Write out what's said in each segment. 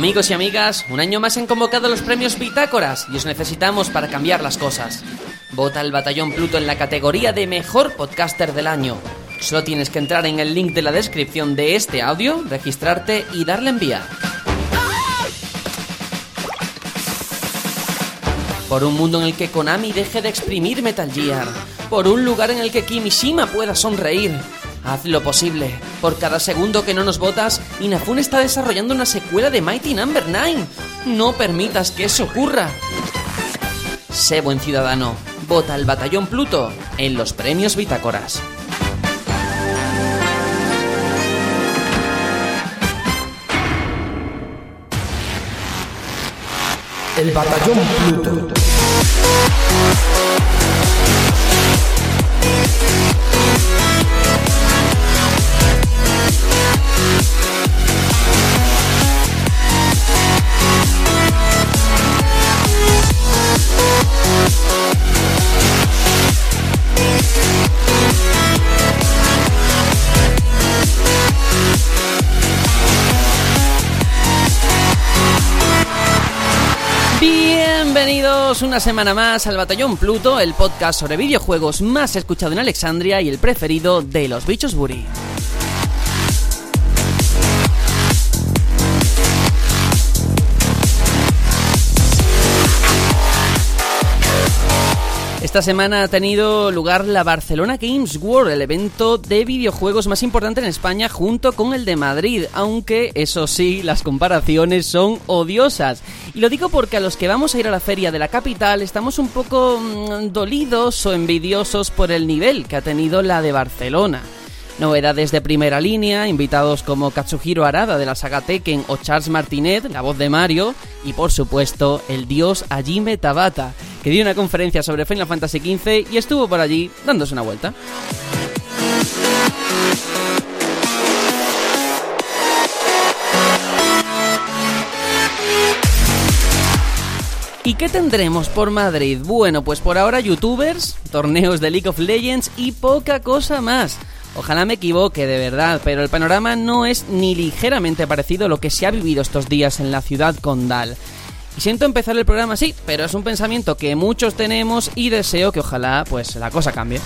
Amigos y amigas, un año más han convocado los premios Bitácoras y os necesitamos para cambiar las cosas. Vota el Batallón Pluto en la categoría de Mejor Podcaster del Año. Solo tienes que entrar en el link de la descripción de este audio, registrarte y darle enviar. Por un mundo en el que Konami deje de exprimir Metal Gear. Por un lugar en el que Kimishima pueda sonreír. Haz lo posible. Por cada segundo que no nos votas, Inafune está desarrollando una secuela de Mighty Number 9. No permitas que eso ocurra. Sé buen ciudadano. Vota al Batallón Pluto en los premios Bitácoras. El Batallón Pluto. Bienvenidos una semana más al Batallón Pluto, el podcast sobre videojuegos más escuchado en Alexandria y el preferido de los bichos Buri. Esta semana ha tenido lugar la Barcelona Games World, el evento de videojuegos más importante en España junto con el de Madrid, aunque eso sí, las comparaciones son odiosas. Y lo digo porque a los que vamos a ir a la feria de la capital estamos un poco mm, dolidos o envidiosos por el nivel que ha tenido la de Barcelona. Novedades de primera línea, invitados como Katsuhiro Arada de la saga Tekken o Charles Martinet, la voz de Mario, y por supuesto el dios Hajime Tabata, que dio una conferencia sobre Final Fantasy XV y estuvo por allí dándose una vuelta. ¿Y qué tendremos por Madrid? Bueno, pues por ahora youtubers, torneos de League of Legends y poca cosa más. Ojalá me equivoque de verdad, pero el panorama no es ni ligeramente parecido a lo que se ha vivido estos días en la ciudad condal. Y siento empezar el programa así, pero es un pensamiento que muchos tenemos y deseo que ojalá pues la cosa cambie.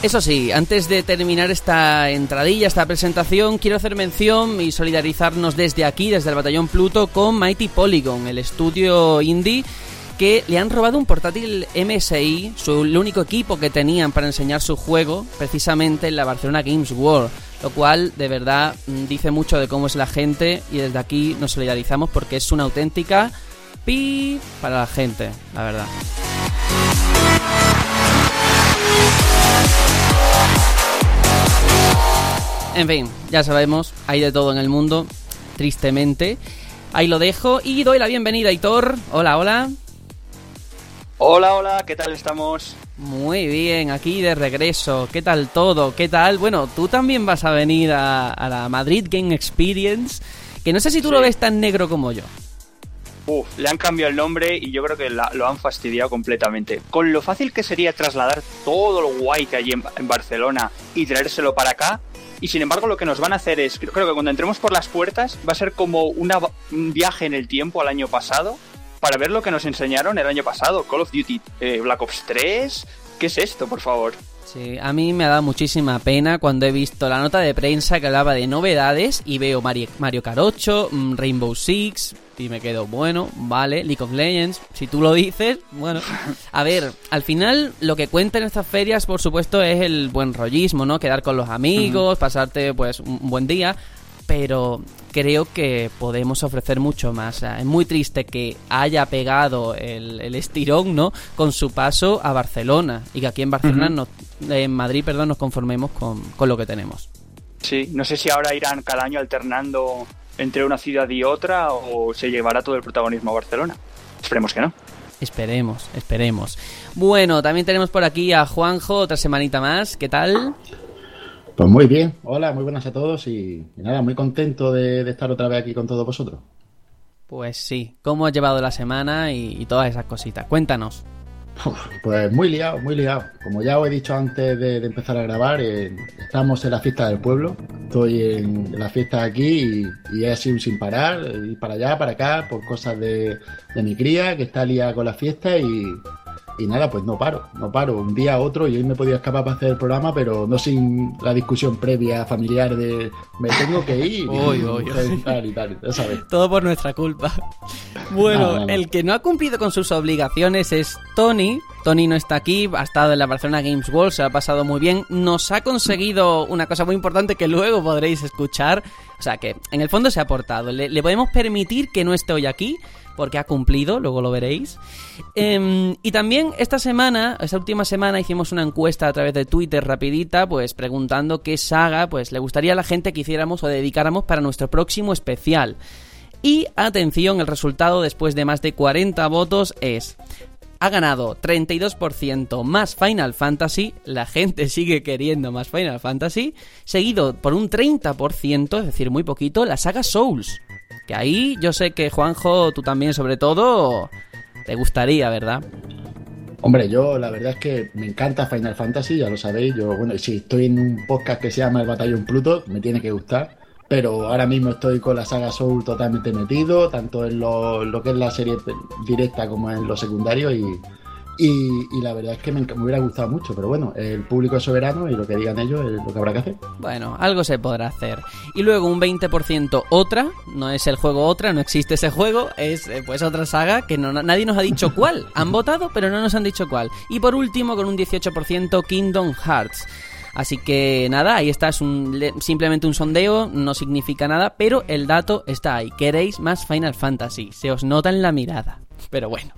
Eso sí, antes de terminar esta entradilla, esta presentación, quiero hacer mención y solidarizarnos desde aquí, desde el Batallón Pluto, con Mighty Polygon, el estudio indie que le han robado un portátil MSI, su, el único equipo que tenían para enseñar su juego, precisamente en la Barcelona Games World. Lo cual, de verdad, mm, dice mucho de cómo es la gente y desde aquí nos solidarizamos porque es una auténtica pi para la gente, la verdad. En fin, ya sabemos, hay de todo en el mundo, tristemente. Ahí lo dejo y doy la bienvenida a Hitor. Hola, hola. Hola, hola, ¿qué tal estamos? Muy bien, aquí de regreso. ¿Qué tal todo? ¿Qué tal? Bueno, tú también vas a venir a, a la Madrid Game Experience, que no sé si tú Sí. lo ves tan negro como yo. Uf, le han cambiado el nombre y yo creo que lo han fastidiado completamente. Con lo fácil que sería trasladar todo lo guay que hay en, Barcelona y traérselo para acá. Y sin embargo lo que nos van a hacer es, creo que cuando entremos por las puertas va a ser como un viaje en el tiempo al año pasado para ver lo que nos enseñaron el año pasado. Call of Duty, eh, Black Ops 3. ¿Qué es esto, por favor? Sí, a mí me ha dado muchísima pena cuando he visto la nota de prensa que hablaba de novedades y veo Mario, Mario 8, mm, Rainbow Six y me quedo, bueno, vale, League of Legends, si tú lo dices, bueno. A ver, al final lo que cuenta en estas ferias, por supuesto, es el buen rollismo, ¿no? Quedar con los amigos, pasarte pues un buen día, pero creo que podemos ofrecer mucho más. Es muy triste que haya pegado el, el estirón, ¿no? Con su paso a Barcelona y que aquí en Barcelona, Ujú. nos- en Madrid, perdón, nos conformemos con, con lo que tenemos. Sí, no sé si ahora irán cada año alternando entre una ciudad y otra o se llevará todo el protagonismo a Barcelona. Esperemos que no. Esperemos, esperemos. Bueno, también tenemos por aquí a Juanjo, otra semanita más. ¿Qué tal? Pues muy bien, hola, muy buenas a todos y, y nada, muy contento de, de estar otra vez aquí con todos vosotros. Pues sí, ¿cómo has llevado la semana y, y todas esas cositas? Cuéntanos. Pues muy liado, muy liado. Como ya os he dicho antes de, empezar a grabar, eh, estamos en la fiesta del pueblo. Estoy en, la fiesta aquí y, he sido sin parar, ir para allá, para acá, por cosas de, de mi cría, que está liada con la fiesta y, y nada, pues no paro, no paro. Un día a otro y hoy me he podido escapar para hacer el programa, pero no sin la discusión previa familiar de me tengo que ir y, tal, Todo por nuestra culpa. Bueno, el que no ha cumplido con sus obligaciones es Tony. Tony no está aquí, ha estado en la Barcelona Games World, se ha pasado muy bien. Nos ha conseguido una cosa muy importante que luego podréis escuchar. O sea que en el fondo se ha aportado. Le, le podemos permitir que no esté hoy aquí porque ha cumplido, luego lo veréis. Em, y también esta semana, esta última semana, hicimos una encuesta a través de Twitter rapidita, pues preguntando qué saga pues le gustaría a la gente que hiciéramos o dedicáramos para nuestro próximo especial. Y atención, el resultado después de más de 40 votos es ha ganado 32% más Final Fantasy, la gente sigue queriendo más Final Fantasy, seguido por un 30%, es decir, muy poquito, la saga Souls. Que ahí yo sé que Juanjo, tú también sobre todo, te gustaría, ¿verdad? Hombre, yo la verdad es que me encanta Final Fantasy, ya lo sabéis. Yo, bueno, si estoy en un podcast que se llama El Batallón Pluto, me tiene que gustar. Pero ahora mismo estoy con la saga Soul totalmente metido, tanto en lo, lo que es la serie directa como en lo secundario. Y, y, la verdad es que me, hubiera gustado mucho, pero bueno, el público es soberano y lo que digan ellos es lo que habrá que hacer. Bueno, algo se podrá hacer. Y luego un 20% otra, no es el juego otra, no existe ese juego, es eh, pues otra saga que no, nadie nos ha dicho cuál. Han votado, pero no nos han dicho cuál. Y por último, con un 18% Kingdom Hearts. Así que nada, ahí está, es un, simplemente un sondeo, no significa nada, pero el dato está ahí. Queréis más Final Fantasy, se os nota en la mirada. Pero bueno.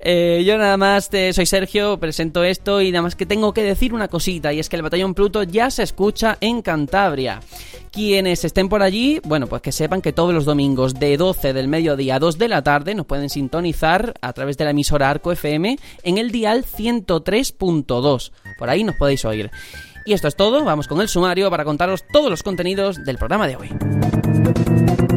Eh, yo nada más te, soy Sergio, presento esto y nada más que tengo que decir una cosita y es que el Batallón Pluto ya se escucha en Cantabria. Quienes estén por allí, bueno, pues que sepan que todos los domingos de 12 del mediodía a 2 de la tarde nos pueden sintonizar a través de la emisora Arco FM en el dial 103.2. Por ahí nos podéis oír. Y esto es todo, vamos con el sumario para contaros todos los contenidos del programa de hoy.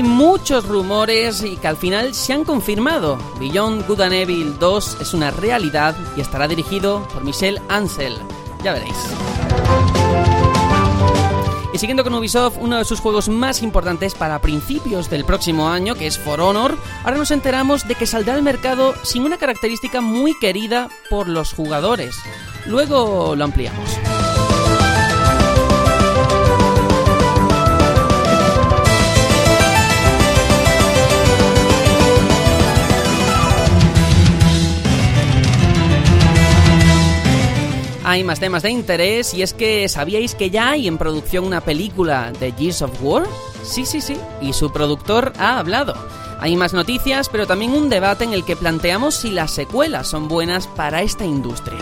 Muchos rumores y que al final se han confirmado. Beyond Good and Evil 2 es una realidad y estará dirigido por Michel Ansel. Ya veréis. Y siguiendo con Ubisoft, uno de sus juegos más importantes para principios del próximo año, que es For Honor, ahora nos enteramos de que saldrá al mercado sin una característica muy querida por los jugadores. Luego lo ampliamos. Hay más temas de interés y es que ¿sabíais que ya hay en producción una película de Gears of War? Sí, sí, sí, y su productor ha hablado. Hay más noticias, pero también un debate en el que planteamos si las secuelas son buenas para esta industria.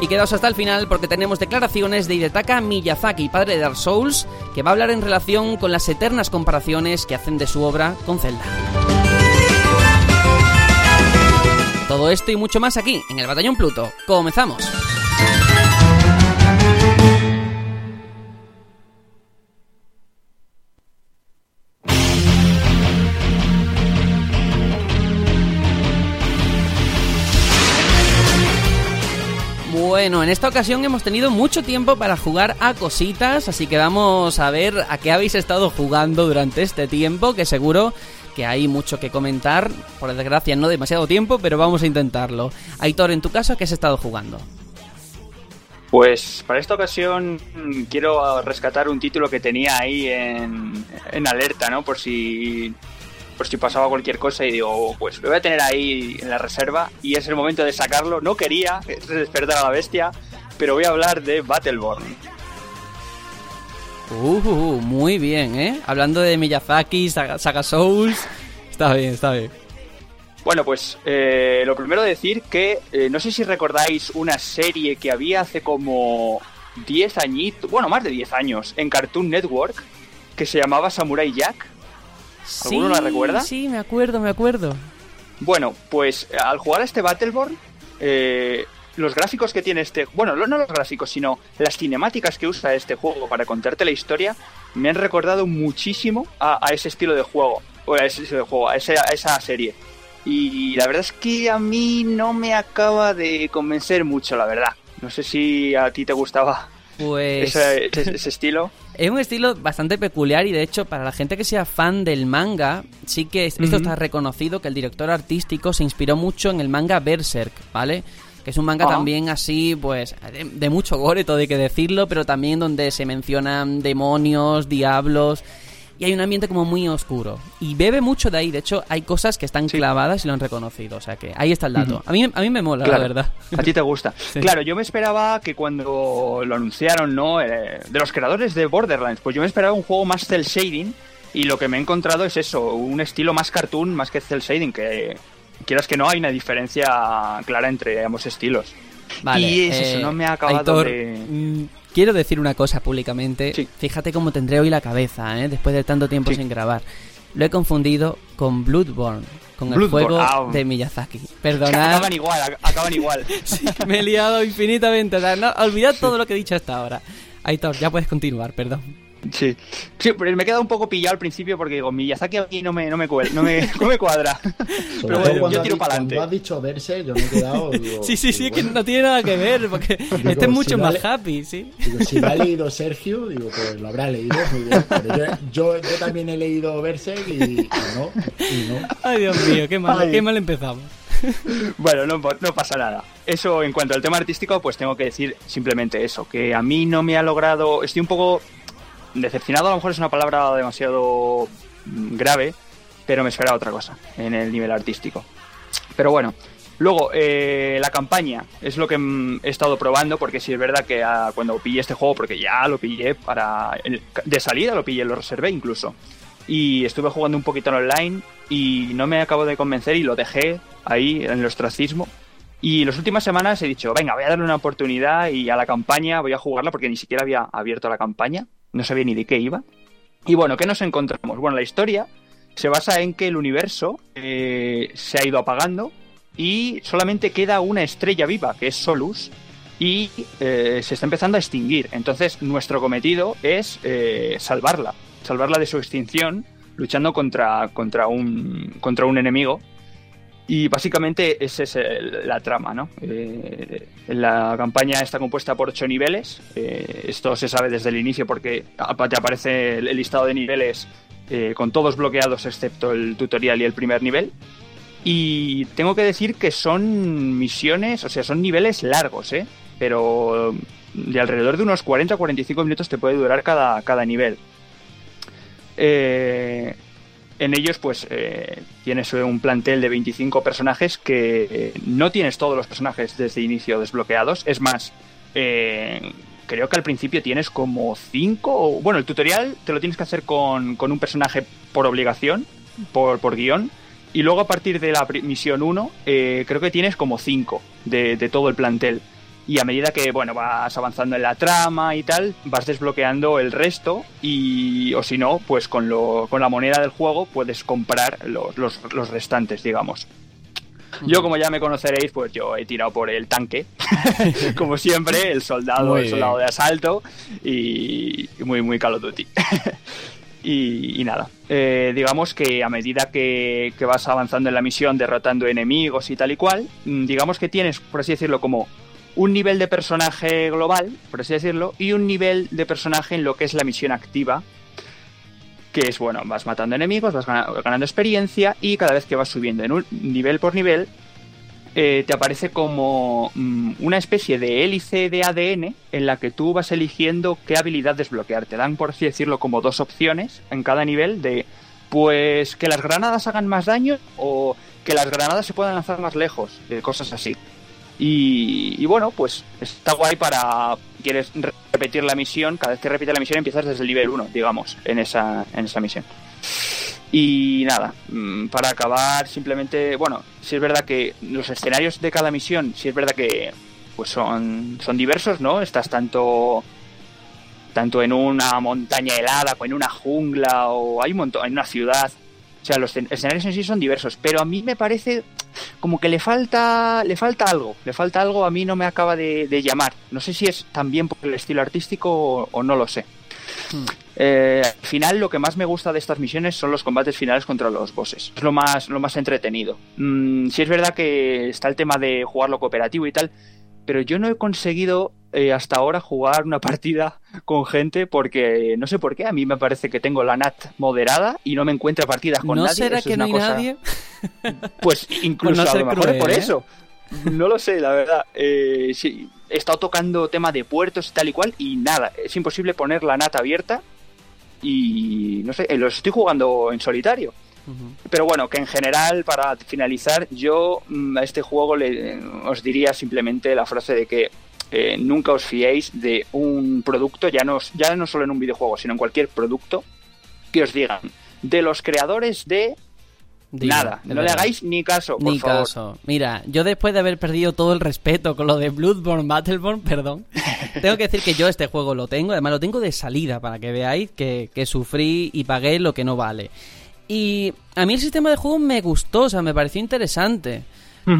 Y quedaos hasta el final porque tenemos declaraciones de Hidetaka Miyazaki, padre de Dark Souls, que va a hablar en relación con las eternas comparaciones que hacen de su obra con Zelda. Esto y mucho más aquí, en el Batallón Pluto. ¡Comenzamos! Bueno, en esta ocasión hemos tenido mucho tiempo para jugar a cositas, así que vamos a ver a qué habéis estado jugando durante este tiempo, que seguro que hay mucho que comentar. Por desgracia, no demasiado tiempo, pero vamos a intentarlo. Aitor, en tu caso, ¿qué has estado jugando? Pues para esta ocasión quiero rescatar un título que tenía ahí en, alerta, ¿no? Por si por si pasaba cualquier cosa y digo, pues lo voy a tener ahí en la reserva y es el momento de sacarlo. No quería despertar a la bestia, pero voy a hablar de Battleborn. Uh, muy bien, ¿eh? Hablando de Miyazaki, Saga, Souls. Está bien, está bien. Bueno, pues eh, lo primero decir que eh, no sé si recordáis una serie que había hace como 10 añitos, bueno, más de 10 años, en Cartoon Network, que se llamaba Samurai Jack. ¿Alguno sí, la recuerda? Sí, me acuerdo, me acuerdo. Bueno, pues al jugar a este Battleborn, eh, los gráficos que tiene este... Bueno, no los gráficos, sino las cinemáticas que usa este juego para contarte la historia, me han recordado muchísimo a, a ese estilo de juego, o a ese estilo de juego, a, ese- a esa serie. Y la verdad es que a mí no me acaba de convencer mucho, la verdad. No sé si a ti te gustaba Pues ese, ese- ese estilo. es un estilo bastante peculiar y de hecho para la gente que sea fan del manga, sí que es- esto está reconocido que el director artístico se inspiró mucho en el manga Berserk, ¿vale? Que es un manga Ajá. también así, pues, de, de mucho gore, todo hay que decirlo, pero también donde se mencionan demonios, diablos, y hay un ambiente como muy oscuro. Y bebe mucho de ahí, de hecho hay cosas que están Sí. clavadas y lo han reconocido, o sea que ahí está el dato. A, mí, a mí me mola, Claro. la verdad. A ti te gusta. Sí. Claro, yo me esperaba que cuando lo anunciaron, ¿no? Eh, de los creadores de Borderlands, pues yo me esperaba un juego más cel shading y lo que me he encontrado es eso, un estilo más cartoon más que cel shading, que quieras que no hay una diferencia clara entre ambos estilos. Vale, y es eso, eh, no me ha acabado Aitor, de... mm, Quiero decir una cosa públicamente. Sí. Fíjate cómo tendré hoy la cabeza, ¿eh? después de tanto tiempo Sí. sin grabar. Lo he confundido con Bloodborne, con el juego ah. de Miyazaki. Perdonad, acaban igual, ac- acaban igual. sí, me he liado infinitamente. O sea, no, olvidad todo lo que he dicho hasta ahora. Aitor, ya puedes continuar, perdón. Sí. sí, pero me he quedado un poco pillado al principio porque digo, Miyazaki aquí no me, no me, cuel- no me, no me cuadra. Pero bueno, cuando, yo tiro para adelante. has dicho verse, yo me he quedado. digo- Sí, sí, sí, digo, que no tiene nada que ver, porque este es si mucho más happy, ¿sí? Digo, si lo ha leído Sergio, digo, pues lo habrá leído muy bien. Pero yo, yo, yo también he leído Berserk y, y no, y no. Ay, Dios mío, qué mal, Ay. qué mal empezamos. Bueno, no, no pasa nada. Eso en cuanto al tema artístico, pues tengo que decir simplemente eso, que a mí no me ha logrado, estoy un poco decepcionado, a lo mejor es una palabra demasiado grave, pero me esperaba otra cosa en el nivel artístico. Pero bueno, luego eh, la campaña es lo que mm, he estado probando, porque sí es verdad que ah, cuando pillé este juego, porque ya lo pillé para de salida, lo pillé, lo reservé incluso. Y estuve jugando un poquito en online y no me acabo de convencer y lo dejé ahí en el ostracismo. Y las últimas semanas he dicho, venga, voy a darle una oportunidad y a la campaña voy a jugarla porque ni siquiera había abierto la campaña, no sabía ni de qué iba. Y bueno, ¿qué nos encontramos? Bueno, la historia se basa en que el universo eh, se ha ido apagando y solamente queda una estrella viva, que es Solus, y eh, se está empezando a extinguir. Entonces, nuestro cometido es eh, salvarla, salvarla de su extinción, luchando contra, contra, un, contra un enemigo. Y básicamente esa es la trama, ¿no? Eh, la campaña está compuesta por ocho niveles. eh, esto se sabe desde el inicio porque te aparece el listado de niveles eh, con todos bloqueados excepto el tutorial y el primer nivel. Y tengo que decir que son misiones, o sea, son niveles largos, ¿eh? Pero de alrededor de unos 40 o 45 minutos te puede durar cada, cada nivel. Eh, en ellos, pues, eh, tienes un plantel de 25 personajes que eh, no tienes todos los personajes desde inicio desbloqueados. Es más, eh, creo que al principio tienes como 5. Bueno, el tutorial te lo tienes que hacer con, con un personaje por obligación, por, por guion. Y luego a partir de la misión 1, eh, creo que tienes como 5 de, de todo el plantel. Y a medida que bueno vas avanzando en la trama y tal, vas desbloqueando el resto y o si no, pues con, lo, con la moneda del juego puedes comprar los, los, los restantes, digamos. Yo, como ya me conoceréis, pues yo he tirado por el tanque, como siempre, el soldado, el soldado de asalto y muy, muy Call of Duty. y, y nada, eh, digamos que a medida que, que vas avanzando en la misión, derrotando enemigos y tal y cual, mm, digamos que tienes, por así decirlo, como un nivel de personaje global, por así decirlo, y un nivel de personaje en lo que es la misión activa, que es, bueno, vas matando enemigos, vas gana- ganando experiencia y cada vez que vas subiendo en un nivel por nivel, eh, te aparece como mm, una especie de hélice de ADN en la que tú vas eligiendo qué habilidad desbloquear. Te dan, por así decirlo, como dos opciones en cada nivel de, pues, que las granadas hagan más daño o que las granadas se puedan lanzar más lejos, de cosas así. Y, bueno, pues está guay para quieres re- repetir la misión. Cada vez que repites la misión empiezas desde el nivel 1, digamos, en esa, en esa misión. Y nada, mm, para acabar, simplemente, bueno, si es verdad que los escenarios de cada misión, si es verdad que pues son, son diversos, ¿no? Estás tanto tanto en una montaña helada, o en una jungla, o hay un montón, en una ciudad. O sea, los escenarios en sí son diversos, pero a mí me parece como que le falta, le falta algo, le falta algo, a mí no me acaba de, llamar. No sé si es también por el estilo artístico o, no lo sé. Hmm. Eh, al final lo que más me gusta de estas misiones son los combates finales contra los bosses. Es lo más, lo más entretenido. Mm, si es verdad que está el tema de jugarlo cooperativo y tal, pero yo no he conseguido eh, hasta ahora jugar una partida con gente porque no sé por qué, a mí me parece que tengo la NAT moderada y no me encuentro partidas con ¿No nadie. será que no hay nadie? Pues incluso a lo mejor es por ¿eh? eso. No lo sé, la verdad. Eh, sí, he estado tocando tema de puertos y tal y cual y nada, es imposible poner la NAT abierta y no sé, los estoy jugando en solitario. Pero bueno, que en general, para finalizar, yo mm, a este juego le, os diría simplemente la frase de que eh, nunca os fiéis de un producto, ya no, ya no solo en un videojuego, sino en cualquier producto, que os digan de los creadores de Nada, no le hagáis ni caso, por ni caso. Mira, yo después de haber perdido todo el respeto con lo de Bloodborne, Battleborn, perdón, tengo que decir que yo este juego lo tengo, además lo tengo de salida para que veáis que, que sufrí y pagué lo que no vale. Y a mí el sistema de juego me gustó, o sea, me pareció interesante.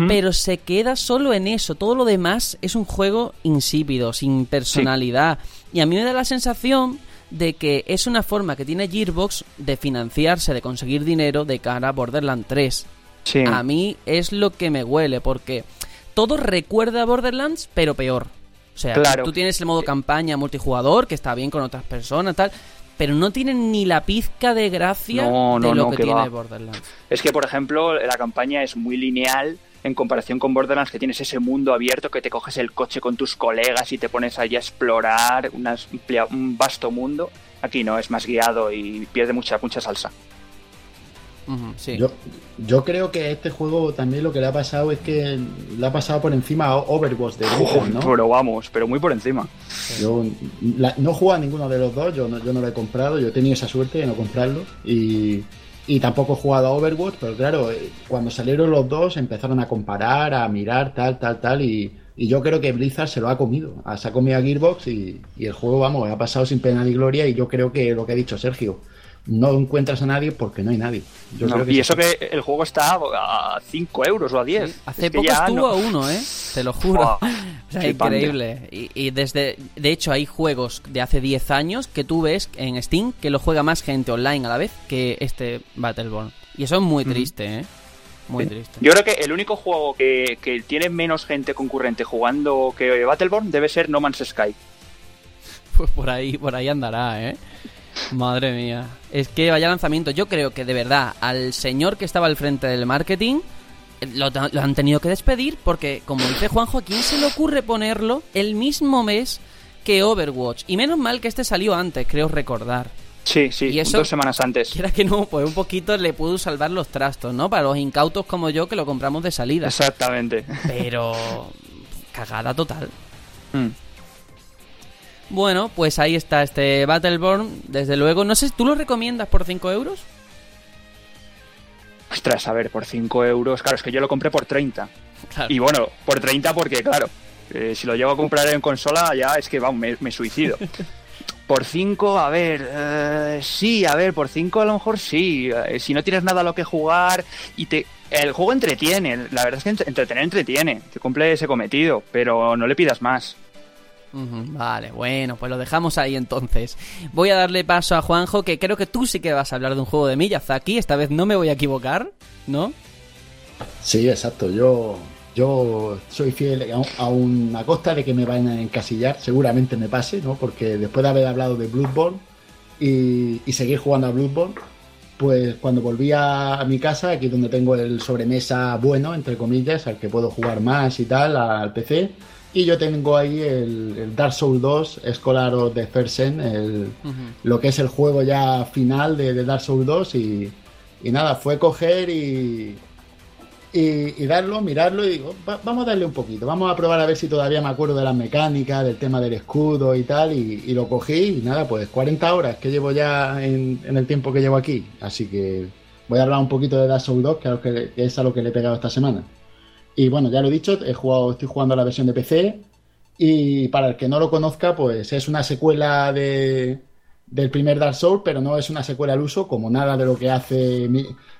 Pero se queda solo en eso. Todo lo demás es un juego insípido, sin personalidad. Y a mí me da la sensación de que es una forma que tiene Gearbox de financiarse, de conseguir dinero de cara a Borderlands 3. A mí es lo que me huele, porque todo recuerda a Borderlands, pero peor. O sea, tú tienes el modo campaña multijugador, que está bien con otras personas, tal, pero no tienen ni la pizca de gracia de lo que, tiene Borderlands. Es que, por ejemplo, la campaña es muy lineal en comparación con Borderlands, que tienes ese mundo abierto que te coges el coche con tus colegas y te pones allí a explorar un vasto mundo. Aquí no, es más guiado y pierde mucha, mucha salsa yo, yo creo que este juego también lo que le ha pasado es que le ha pasado por encima a Overwatch de ¿no? Pero vamos, pero muy por encima. Yo no he jugado a ninguno de los dos, yo no, yo no lo he comprado, yo he tenido esa suerte de no comprarlo y, y tampoco he jugado a Overwatch, pero claro, eh, cuando salieron los dos empezaron a comparar, a mirar, tal, tal, tal, y, y yo creo que Blizzard se lo ha comido, se ha comido a Gearbox y, y el juego, vamos, ha pasado sin pena ni gloria y yo creo que lo que ha dicho Sergio, no encuentras a nadie porque no hay nadie. y eso que el juego está a 5 euros o a 10. hace poco estuvo a uno, ¿eh? Te lo juro. increíble. Y, desde, de hecho, hay juegos de hace 10 años que tú ves en Steam que lo juega más gente online a la vez que este Battleborn. Y eso es muy triste, ¿eh? Muy triste. Yo creo que el único juego que, que tiene menos gente concurrente jugando que Battleborn debe ser No Man's Sky. Pues por ahí, por ahí andará, ¿eh? Madre mía. Es que vaya lanzamiento. Yo creo que de verdad al señor que estaba al frente del marketing eh, lo, han tenido que despedir porque, como dice Juanjo, ¿a quién se le ocurre ponerlo el mismo mes que Overwatch? Y menos mal que este salió antes, creo recordar. Sí, sí, y eso, dos semanas antes. Quiera que no, pues un poquito le pudo salvar los trastos, ¿no? Para los incautos como yo que lo compramos de salida. Exactamente. Pero cagada total. Mm. Bueno, pues ahí está este Battleborn, desde luego. No sé, ¿tú lo recomiendas por 5 euros? Ostras, a ver, por 5 euros. Claro, es que yo lo compré por 30. Y bueno, por 30 porque, claro, eh, si lo llevo a comprar en consola ya es que, vamos, me, suicido. por 5, a ver, eh, sí, a ver, por 5 a lo mejor sí. Eh, si no tienes nada a lo que jugar y te... El juego entretiene, la verdad es que entretener entretiene, te cumple ese cometido, pero no le pidas más. Vale, bueno, pues lo dejamos ahí entonces. Voy a darle paso a Juanjo, que creo que tú sí que vas a hablar de un juego de Miyazaki. Esta vez no me voy a equivocar, ¿no? Sí, exacto. Yo, yo soy fiel a, una costa de que me vayan a encasillar. Seguramente me pase, ¿no? Porque después de haber hablado de Bloodborne y, seguir jugando a Bloodborne, pues cuando volví a, mi casa, aquí donde tengo el sobremesa bueno, entre comillas, al que puedo jugar más y tal, al PC y yo tengo ahí el, Dark Souls 2, Scholar of the First el, lo que es el juego ya final de, Dark Souls 2 y, nada, fue coger y, y, darlo, mirarlo y digo, vamos a darle un poquito, vamos a probar a ver si todavía me acuerdo de las mecánicas, del tema del escudo y tal, y, lo cogí y nada, pues 40 horas que llevo ya en, en, el tiempo que llevo aquí, así que voy a hablar un poquito de Dark Souls 2, que es, que, es a lo que le he pegado esta semana. Y bueno, ya lo he dicho, he jugado, estoy jugando la versión de PC. Y para el que no lo conozca, pues es una secuela de, del primer Dark Souls, pero no es una secuela al uso, como nada de lo que hace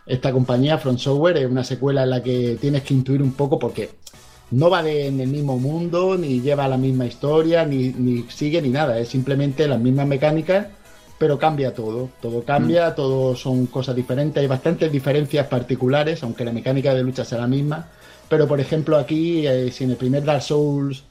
esta compañía, Front Software. Es una secuela en la que tienes que intuir un poco, porque no va en el mismo mundo, ni lleva la misma historia, ni, ni sigue ni nada. Es simplemente las mismas mecánicas pero cambia todo, todo cambia, mm. todo son cosas diferentes, hay bastantes diferencias particulares, aunque la mecánica de lucha sea la misma, pero por ejemplo aquí, eh, si en el primer Dark Souls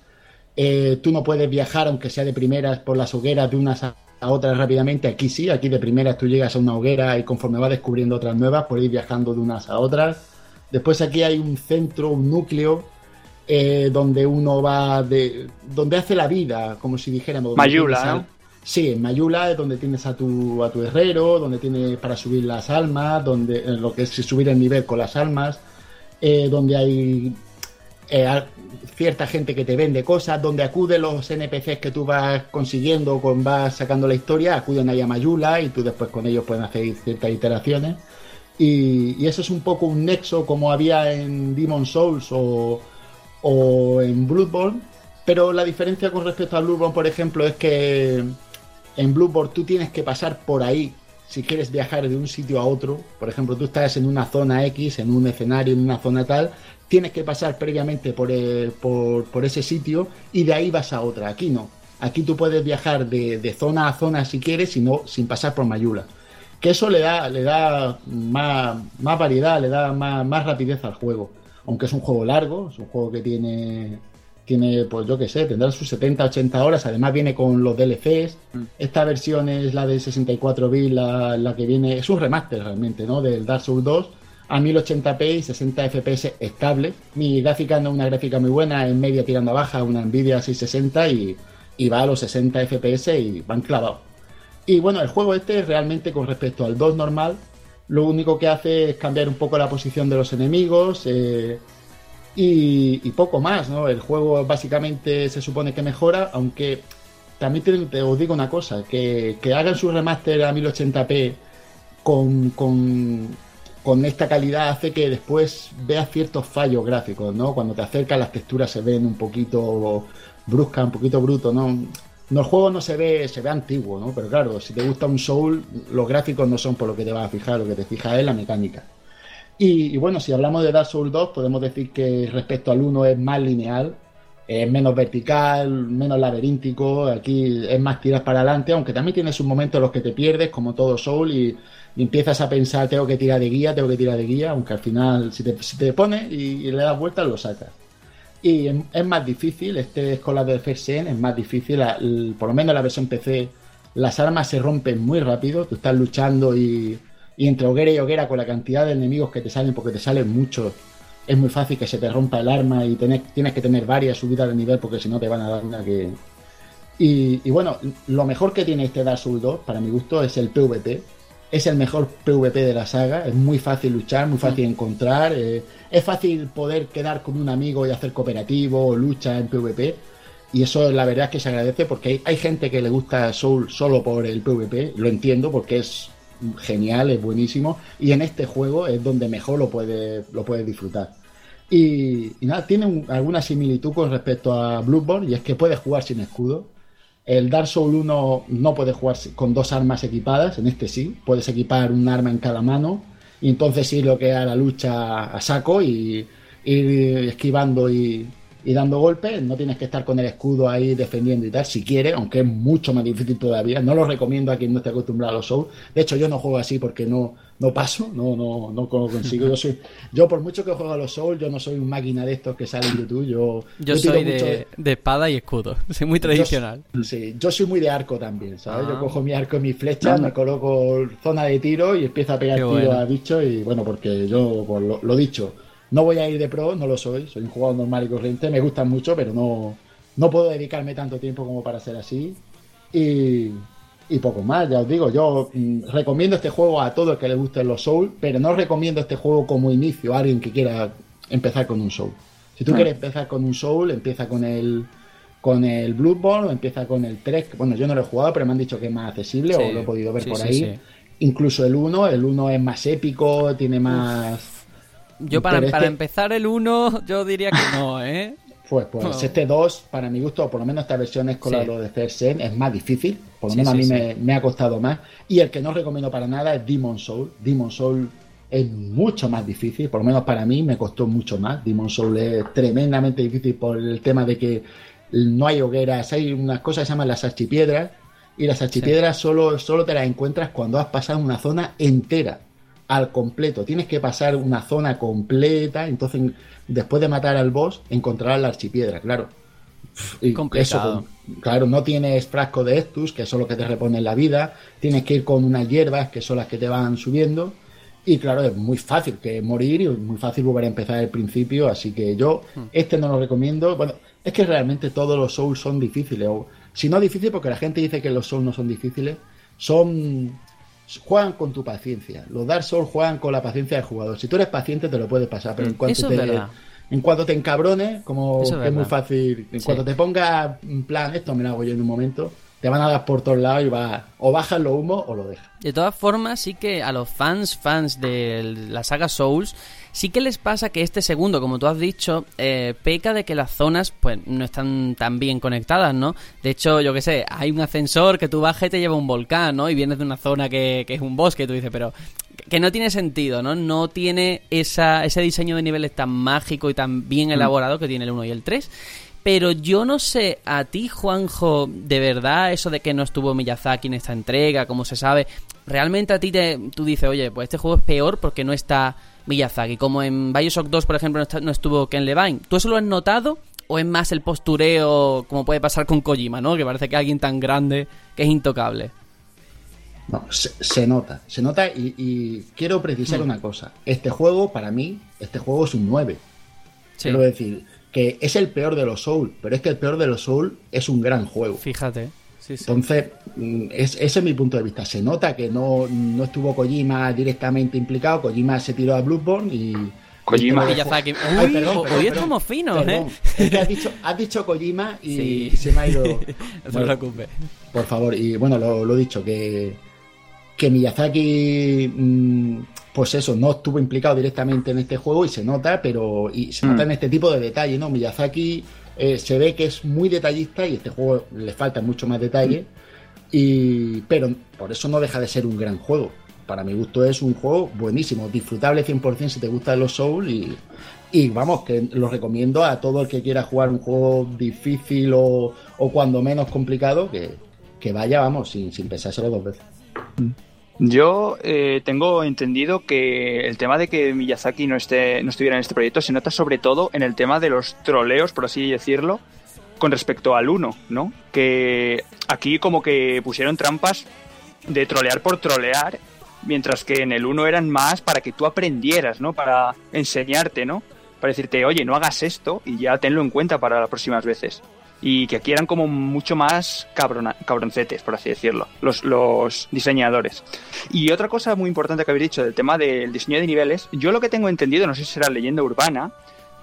eh, tú no puedes viajar, aunque sea de primeras, por las hogueras de unas a otras rápidamente, aquí sí, aquí de primeras tú llegas a una hoguera y conforme vas descubriendo otras nuevas, puedes ir viajando de unas a otras. Después aquí hay un centro, un núcleo, eh, donde uno va de... donde hace la vida, como si dijéramos... Mayula, Sí, en Mayula es donde tienes a tu, a tu herrero, donde tienes para subir las almas, donde lo que es subir el nivel con las almas, eh, donde hay eh, cierta gente que te vende cosas, donde acuden los NPCs que tú vas consiguiendo, con vas sacando la historia, acuden ahí a Mayula y tú después con ellos puedes hacer ciertas iteraciones. Y, y eso es un poco un nexo como había en Demon Souls o, o en Bloodborne, pero la diferencia con respecto a Bloodborne, por ejemplo, es que en Blueboard tú tienes que pasar por ahí si quieres viajar de un sitio a otro. Por ejemplo, tú estás en una zona X, en un escenario, en una zona tal, tienes que pasar previamente por, por, ese sitio y de ahí vas a otra. Aquí no. Aquí tú puedes viajar de, zona a zona si quieres, y no sin pasar por Mayula. Que eso le da, le da más, más variedad, le da más, más rapidez al juego. Aunque es un juego largo, es un juego que tiene tiene, pues yo qué sé, tendrá sus 70, 80 horas. Además, viene con los DLCs. Mm. Esta versión es la de 64 bits, la, la, que viene, es un remaster realmente, ¿no? Del Dark Souls 2 a 1080p y 60 FPS estable. Mi gráfica no es una gráfica muy buena, en media tirando a baja, una Nvidia 660 y, y va a los 60 FPS y van clavados. Y bueno, el juego este realmente con respecto al 2 normal, lo único que hace es cambiar un poco la posición de los enemigos. Eh, y, poco más, ¿no? El juego básicamente se supone que mejora, aunque también te, os digo una cosa, que, hagan su remaster a 1080p con, con, esta calidad hace que después veas ciertos fallos gráficos, ¿no? Cuando te acercas las texturas se ven un poquito bruscas, un poquito bruto, ¿no? No, el juego no se ve, se ve antiguo, ¿no? Pero claro, si te gusta un Soul, los gráficos no son por lo que te vas a fijar, lo que te fijas es la mecánica. Y, bueno, si hablamos de Dark Souls 2, podemos decir que respecto al 1 es más lineal, es menos vertical, menos laberíntico, aquí es más tiras para adelante, aunque también tiene sus momentos en los que te pierdes, como todo Soul, y, empiezas a pensar, tengo que tirar de guía, tengo que tirar de guía, aunque al final, si te, pones y, le das vueltas, lo sacas. Y es más difícil, este es con la de FSN, es más difícil, por lo menos en la versión PC, las armas se rompen muy rápido, tú estás luchando y y entre hoguera y hoguera, con la cantidad de enemigos que te salen, porque te salen muchos, es muy fácil que se te rompa el arma y tienes que tener varias subidas de nivel porque si no te van a dar una que... Y, bueno, lo mejor que tiene este Dark Souls 2, para mi gusto, es el PvP. Es el mejor PvP de la saga, es muy fácil luchar, muy fácil encontrar, eh, es fácil poder quedar con un amigo y hacer cooperativo o lucha en PvP. Y eso la verdad es que se agradece porque hay, hay gente que le gusta Soul solo por el PvP, lo entiendo porque es genial, es buenísimo. Y en este juego es donde mejor lo puedes lo puede disfrutar. Y, nada, tiene alguna similitud con respecto a Bloodborne, y es que puedes jugar sin escudo. El Dark Souls 1 no puede jugar con dos armas equipadas, en este sí, puedes equipar un arma en cada mano, y entonces sí lo que a la lucha a saco y ir esquivando y, y dando golpes, no tienes que estar con el escudo ahí defendiendo y tal, si quieres, aunque es mucho más difícil todavía. No lo recomiendo a quien no esté acostumbrado a los Souls. De hecho, yo no juego así porque no, no paso, no, no, no consigo. Yo, soy, yo, por mucho que juego a los Souls, yo no soy un máquina de estos que sale en YouTube. Yo, yo, soy de, espada y escudo, soy muy tradicional. Yo, sí, yo soy muy de arco también, ¿sabes? Yo ah. cojo mi arco y mi flecha, me coloco zona de tiro y empiezo a pegar tiro a bichos y bueno, porque yo, por lo, lo dicho, no voy a ir de pro, no lo soy, soy un jugador normal y corriente, me gustan mucho, pero no, no puedo dedicarme tanto tiempo como para ser así. Y, poco más, ya os digo, yo mm, recomiendo este juego a todo el que le gusten los Souls, pero no recomiendo este juego como inicio a alguien que quiera empezar con un Soul. Si tú ah. quieres empezar con un Soul, empieza con el con el Bloodborne o empieza con el 3, bueno, yo no lo he jugado, pero me han dicho que es más accesible o lo he podido ver por ahí Incluso el 1, el 1 es más épico, tiene más... Yo para, para este- empezar el 1, yo diría que no, ¿eh? Pues, pues Oh. este 2, para mi gusto, por lo menos esta versión es con Sí. lo de Cersen, es más difícil. Por lo Sí, menos sí, a mí me ha costado más. Y el que no recomiendo para nada es Demon Soul. Demon Soul es mucho más difícil, por lo menos para mí me costó mucho más. Demon Soul es tremendamente difícil por el tema de que no hay hogueras, hay unas cosas que se llaman las archipiedras. Y las archipiedras solo, solo te las encuentras cuando has pasado una zona entera al completo. Tienes que pasar una zona completa. Entonces, después de matar al boss, encontrarás la archipiedra, claro. Y Complicado. eso, claro, no tienes frasco de Estus, que son los que te reponen la vida. Tienes que ir con unas hierbas, que son las que te van subiendo. Y claro, es muy fácil que morir y es muy fácil volver a empezar al principio. Así que yo, este no lo recomiendo. Bueno, es que realmente todos los Souls son difíciles. O, si no difíciles, porque la gente dice que los Souls no son difíciles, son juegan con tu paciencia. Los Dark Souls juegan con la paciencia del jugador. Si tú eres paciente, te lo puedes pasar, pero en cuanto Eso es te verdad. en cuanto te encabrones, como Eso es que es muy fácil, en Sí. cuanto te pongas en plan, esto me lo hago yo en un momento, te van a dar por todos lados y va o bajas los humos o lo dejas. De todas formas, sí que a los fans, fans de la saga Souls, sí que les pasa que este segundo, como tú has dicho, eh, peca de que las zonas pues no están tan bien conectadas, ¿no? De hecho, yo qué sé, hay un ascensor que tú bajas y te lleva a un volcán, ¿no? Y vienes de una zona que, que es un bosque y tú dices, pero que no tiene sentido, ¿no? No tiene esa, ese diseño de niveles tan mágico y tan bien elaborado que tiene el 1 y el 3. Pero yo no sé, a ti, Juanjo, de verdad, eso de que no estuvo Miyazaki en esta entrega, como se sabe, realmente a ti te, tú dices, oye, pues este juego es peor porque no está Miyazaki. Como en Bioshock 2, por ejemplo, no, está- no estuvo Ken Levine. ¿Tú eso lo has notado? ¿O es más el postureo, como puede pasar con Kojima, ¿no? Que parece que alguien tan grande que es intocable. No, se, se nota, se nota y, y quiero precisar Mm. una cosa. Este juego, para mí, este juego es un 9. Sí, Quiero decir que es el peor de los Souls, pero es que el peor de los Souls es un gran juego. fíjate. Sí, sí. Entonces, mm, es, ese es mi punto de vista. Se nota que no, no estuvo Kojima directamente implicado. Kojima se tiró a Bloodborne y. Kojima. Miyazaki. Uy, Ay, perdón, hoy perdón, estamos finos, Perdón. ¿eh? Es que has dicho, has dicho Kojima y Sí. se me ha ido. No te Bueno, preocupes. por favor, y bueno, lo, lo he dicho, que, que Miyazaki, mm, pues eso, no estuvo implicado directamente en este juego y se nota, pero y se nota Mm. en este tipo de detalle, ¿no? Miyazaki eh, se ve que es muy detallista y este juego le falta mucho más detalle, y, pero por eso no deja de ser un gran juego. Para mi gusto es un juego buenísimo, disfrutable 100% si te gustan los Souls y, y vamos, que lo recomiendo a todo el que quiera jugar un juego difícil o, o cuando menos complicado, que, que vaya, vamos, sin, sin pensárselo dos veces. Yo eh, tengo entendido que el tema de que Miyazaki no, esté, no estuviera en este proyecto se nota sobre todo en el tema de los troleos, por así decirlo, con respecto al 1, ¿no? Que aquí como que pusieron trampas de trolear por trolear, mientras que en el 1 eran más para que tú aprendieras, ¿no? Para enseñarte, ¿no? Para decirte, oye, no hagas esto y ya tenlo en cuenta para las próximas veces. Y que aquí eran como mucho más cabrona- cabroncetes, por así decirlo, los, los diseñadores. Y otra cosa muy importante que habéis dicho del tema del diseño de niveles, yo lo que tengo entendido, no sé si será leyenda urbana,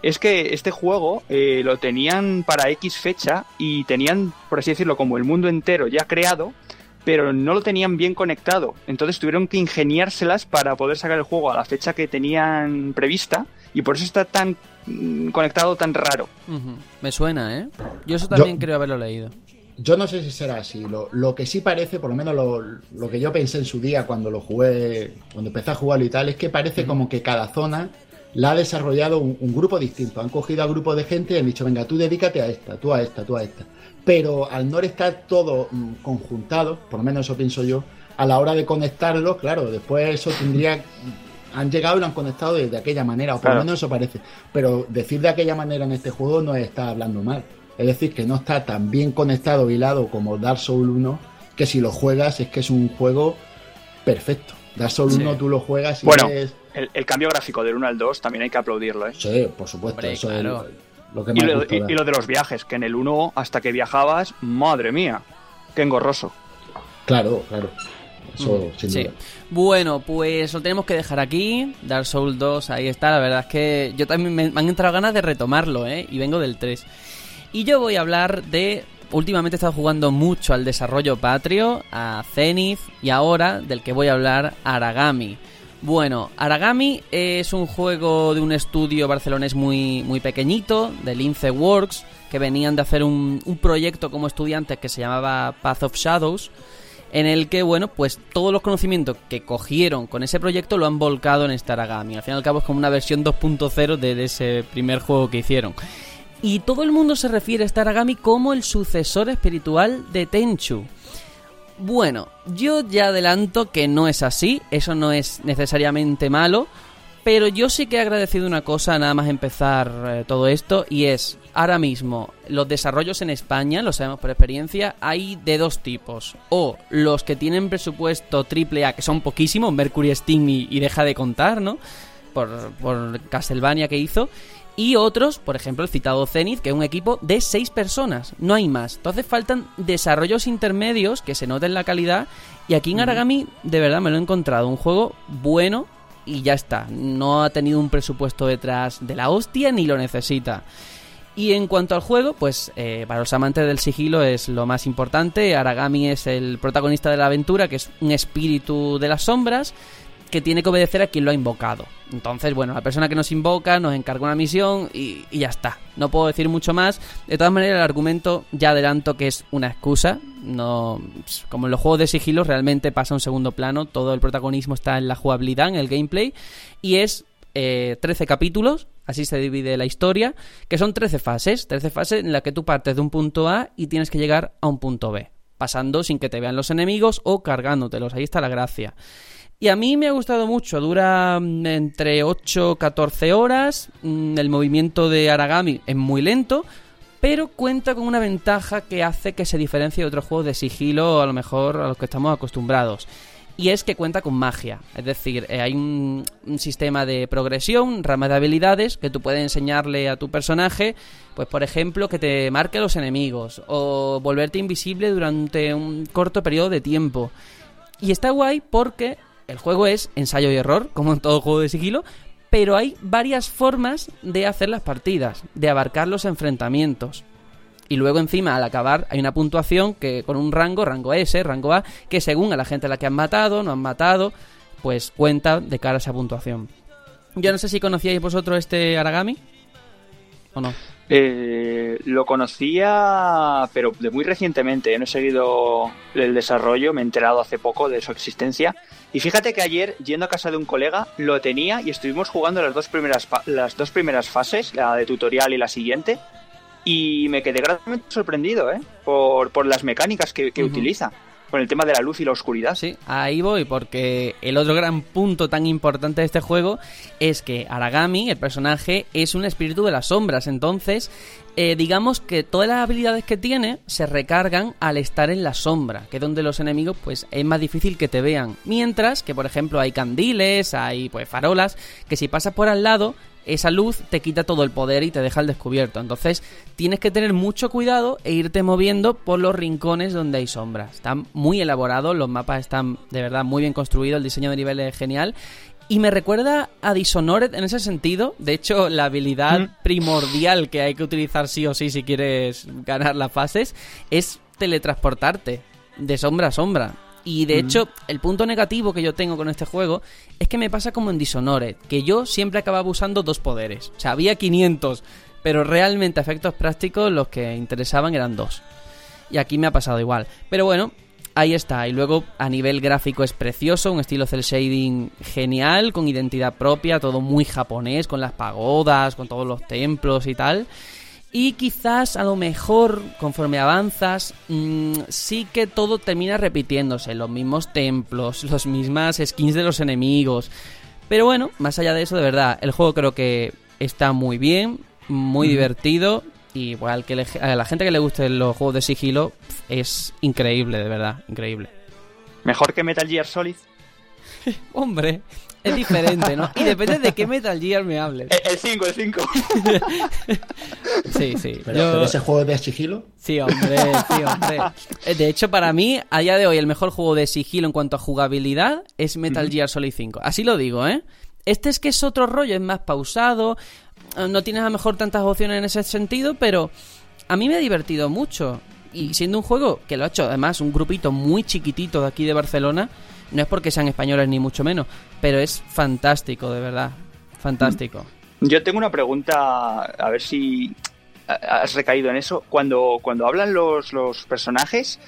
es que este juego eh, lo tenían para X fecha y tenían, por así decirlo, como el mundo entero ya creado, pero no lo tenían bien conectado. Entonces tuvieron que ingeniárselas para poder sacar el juego a la fecha que tenían prevista y por eso está tan conectado, tan raro. Me suena, ¿eh? Yo eso también creo haberlo leído. Yo no sé si será así. Lo, lo que sí parece, por lo menos lo, lo que yo pensé en su día cuando lo jugué, cuando empecé a jugarlo y tal, es que parece como que cada zona la ha desarrollado un, un grupo distinto. Han cogido a grupos de gente y han dicho, venga, tú dedícate a esta, tú a esta, tú a esta. Pero al no estar todo mm, conjuntado, por lo menos eso pienso yo, a la hora de conectarlo, claro, después eso tendría. Han llegado y lo han conectado de, de aquella manera, o por Claro. lo menos eso parece. Pero decir de aquella manera en este juego no está hablando mal. Es decir, que no está tan bien conectado, hilado como Dark Souls 1, que si lo juegas es que es un juego perfecto. Dark Souls Sí. 1 tú lo juegas y Bueno, es... el, el cambio gráfico del 1 al 2 también hay que aplaudirlo, ¿eh? Sí, por supuesto, Hombre, eso claro. es lo que Y más lo, y- y lo de los viajes, que en el 1 hasta que viajabas, madre mía, qué engorroso. Claro, claro. Eso, sin Sí. duda. Bueno, pues lo tenemos que dejar aquí. Dark Souls 2, ahí está. La verdad es que yo también me, han entrado ganas de retomarlo, ¿eh? Y vengo del 3. Y yo voy a hablar de últimamente he estado jugando mucho al desarrollo patrio, a Zenith y ahora, del que voy a hablar, Aragami. Bueno, Aragami es un juego de un estudio barcelonés muy, muy pequeñito, de Lince Works, que venían de hacer un, un proyecto como estudiantes que se llamaba Path of Shadows, en el que, bueno, pues todos los conocimientos que cogieron con ese proyecto lo han volcado en este Aragami. Al fin y al cabo es como una versión 2.0 de, ese primer juego que hicieron. Y todo el mundo se refiere a este Aragami como el sucesor espiritual de Tenchu. Bueno, yo ya adelanto que no es así, eso no es necesariamente malo, pero yo sí que he agradecido una cosa nada más empezar eh, todo esto y es, ahora mismo, los desarrollos en España, lo sabemos por experiencia, hay de dos tipos. O los que tienen presupuesto triple A, que son poquísimos, Mercury Steam y, deja de contar, ¿no? Por, por Castlevania que hizo. Y otros, por ejemplo, el citado Zenith, que es un equipo de seis personas, no hay más. Entonces faltan desarrollos intermedios que se noten la calidad. Y aquí en Aragami, de verdad, me lo he encontrado. Un juego bueno, y ya está. No ha tenido un presupuesto detrás de la hostia ni lo necesita. Y en cuanto al juego, pues eh, para los amantes del sigilo es lo más importante. Aragami es el protagonista de la aventura, que es un espíritu de las sombras que tiene que obedecer a quien lo ha invocado. Entonces, bueno, la persona que nos invoca nos encarga una misión y, ya está. No puedo decir mucho más. De todas maneras, el argumento ya adelanto que es una excusa. No, como en los juegos de sigilo, realmente pasa a un segundo plano. Todo el protagonismo está en la jugabilidad, en el gameplay. Y es eh, 13 capítulos, así se divide la historia, que son 13 fases. 13 fases en las que tú partes de un punto A y tienes que llegar a un punto B. Pasando sin que te vean los enemigos o cargándotelos. Ahí está la gracia. Y a mí me ha gustado mucho, dura mm, entre 8 14 horas, mm, el movimiento de Aragami es muy lento, pero cuenta con una ventaja que hace que se diferencie de otros juegos de sigilo, a lo mejor a los que estamos acostumbrados. Y es que cuenta con magia, es decir, eh, hay un, sistema de progresión, rama de habilidades que tú puedes enseñarle a tu personaje, pues por ejemplo que te marque los enemigos o volverte invisible durante un corto periodo de tiempo. Y está guay porque el juego es ensayo y error, como en todo juego de sigilo, pero hay varias formas de hacer las partidas, de abarcar los enfrentamientos. Y luego encima, al acabar, hay una puntuación que con un rango, rango S, rango A, que según a la gente a la que han matado, no han matado, pues cuenta de cara a esa puntuación. Yo no sé si conocíais vosotros este Aragami. ¿O no? Eh, lo conocía, pero de muy recientemente. No he seguido el desarrollo, me he enterado hace poco de su existencia. Y fíjate que ayer, yendo a casa de un colega, lo tenía y estuvimos jugando las dos primeras, las dos primeras fases, la de tutorial y la siguiente. Y me quedé gratamente sorprendido, ¿eh? Por, por las mecánicas que, utiliza con el tema de la luz y la oscuridad. Sí, ahí voy, porque el otro gran punto tan importante de este juego es que Aragami, el personaje, es un espíritu de las sombras. Entonces, eh, digamos que todas las habilidades que tiene se recargan al estar en la sombra, que es donde los enemigos pues es más difícil que te vean. Mientras que, por ejemplo, hay candiles, hay pues farolas, que si pasas por al lado esa luz te quita todo el poder y te deja al descubierto. Entonces tienes que tener mucho cuidado e irte moviendo por los rincones donde hay sombras. Están muy elaborados, los mapas están de verdad muy bien construidos, el diseño de nivel es genial. Y me recuerda a Dishonored en ese sentido. De hecho, la habilidad mm. primordial que hay que utilizar sí o sí si quieres ganar las fases es teletransportarte de sombra a sombra. Y de hecho, el punto negativo que yo tengo con este juego es que me pasa como en Dishonored, que yo siempre acababa usando dos poderes. O sea, había 500, pero realmente a efectos prácticos los que interesaban eran dos. Y aquí me ha pasado igual. Pero bueno, ahí está. Y luego a nivel gráfico es precioso, un estilo cel shading genial, con identidad propia, todo muy japonés, con las pagodas, con todos los templos y tal. Y quizás a lo mejor conforme avanzas mm, sí que todo termina repitiéndose, los mismos templos, las mismas skins de los enemigos. Pero bueno, más allá de eso, de verdad, el juego creo que está muy bien, muy divertido y igual que a la gente que le guste los juegos de sigilo es increíble, de verdad, increíble. ¿Mejor que Metal Gear Solid? Hombre, es diferente, ¿no? Y depende de qué Metal Gear me hables. El 5, el 5. sí, sí. ¿Pero, ese juego de sigilo? Sí, hombre, sí, hombre. Eh, de hecho, para mí, a día de hoy, el mejor juego de sigilo en cuanto a jugabilidad es Metal Gear Solid 5. Así lo digo, ¿eh? Este es que es otro rollo, es más pausado, eh, no tienes a lo mejor tantas opciones en ese sentido, pero a mí me ha divertido mucho. Y siendo un juego que lo ha hecho además un grupito muy chiquitito de aquí de Barcelona, no es porque sean españoles ni mucho menos, pero es fantástico, de verdad. Fantástico. Yo tengo una pregunta, a ver si has recaído en eso. Cuando, cuando hablan los, los personajes,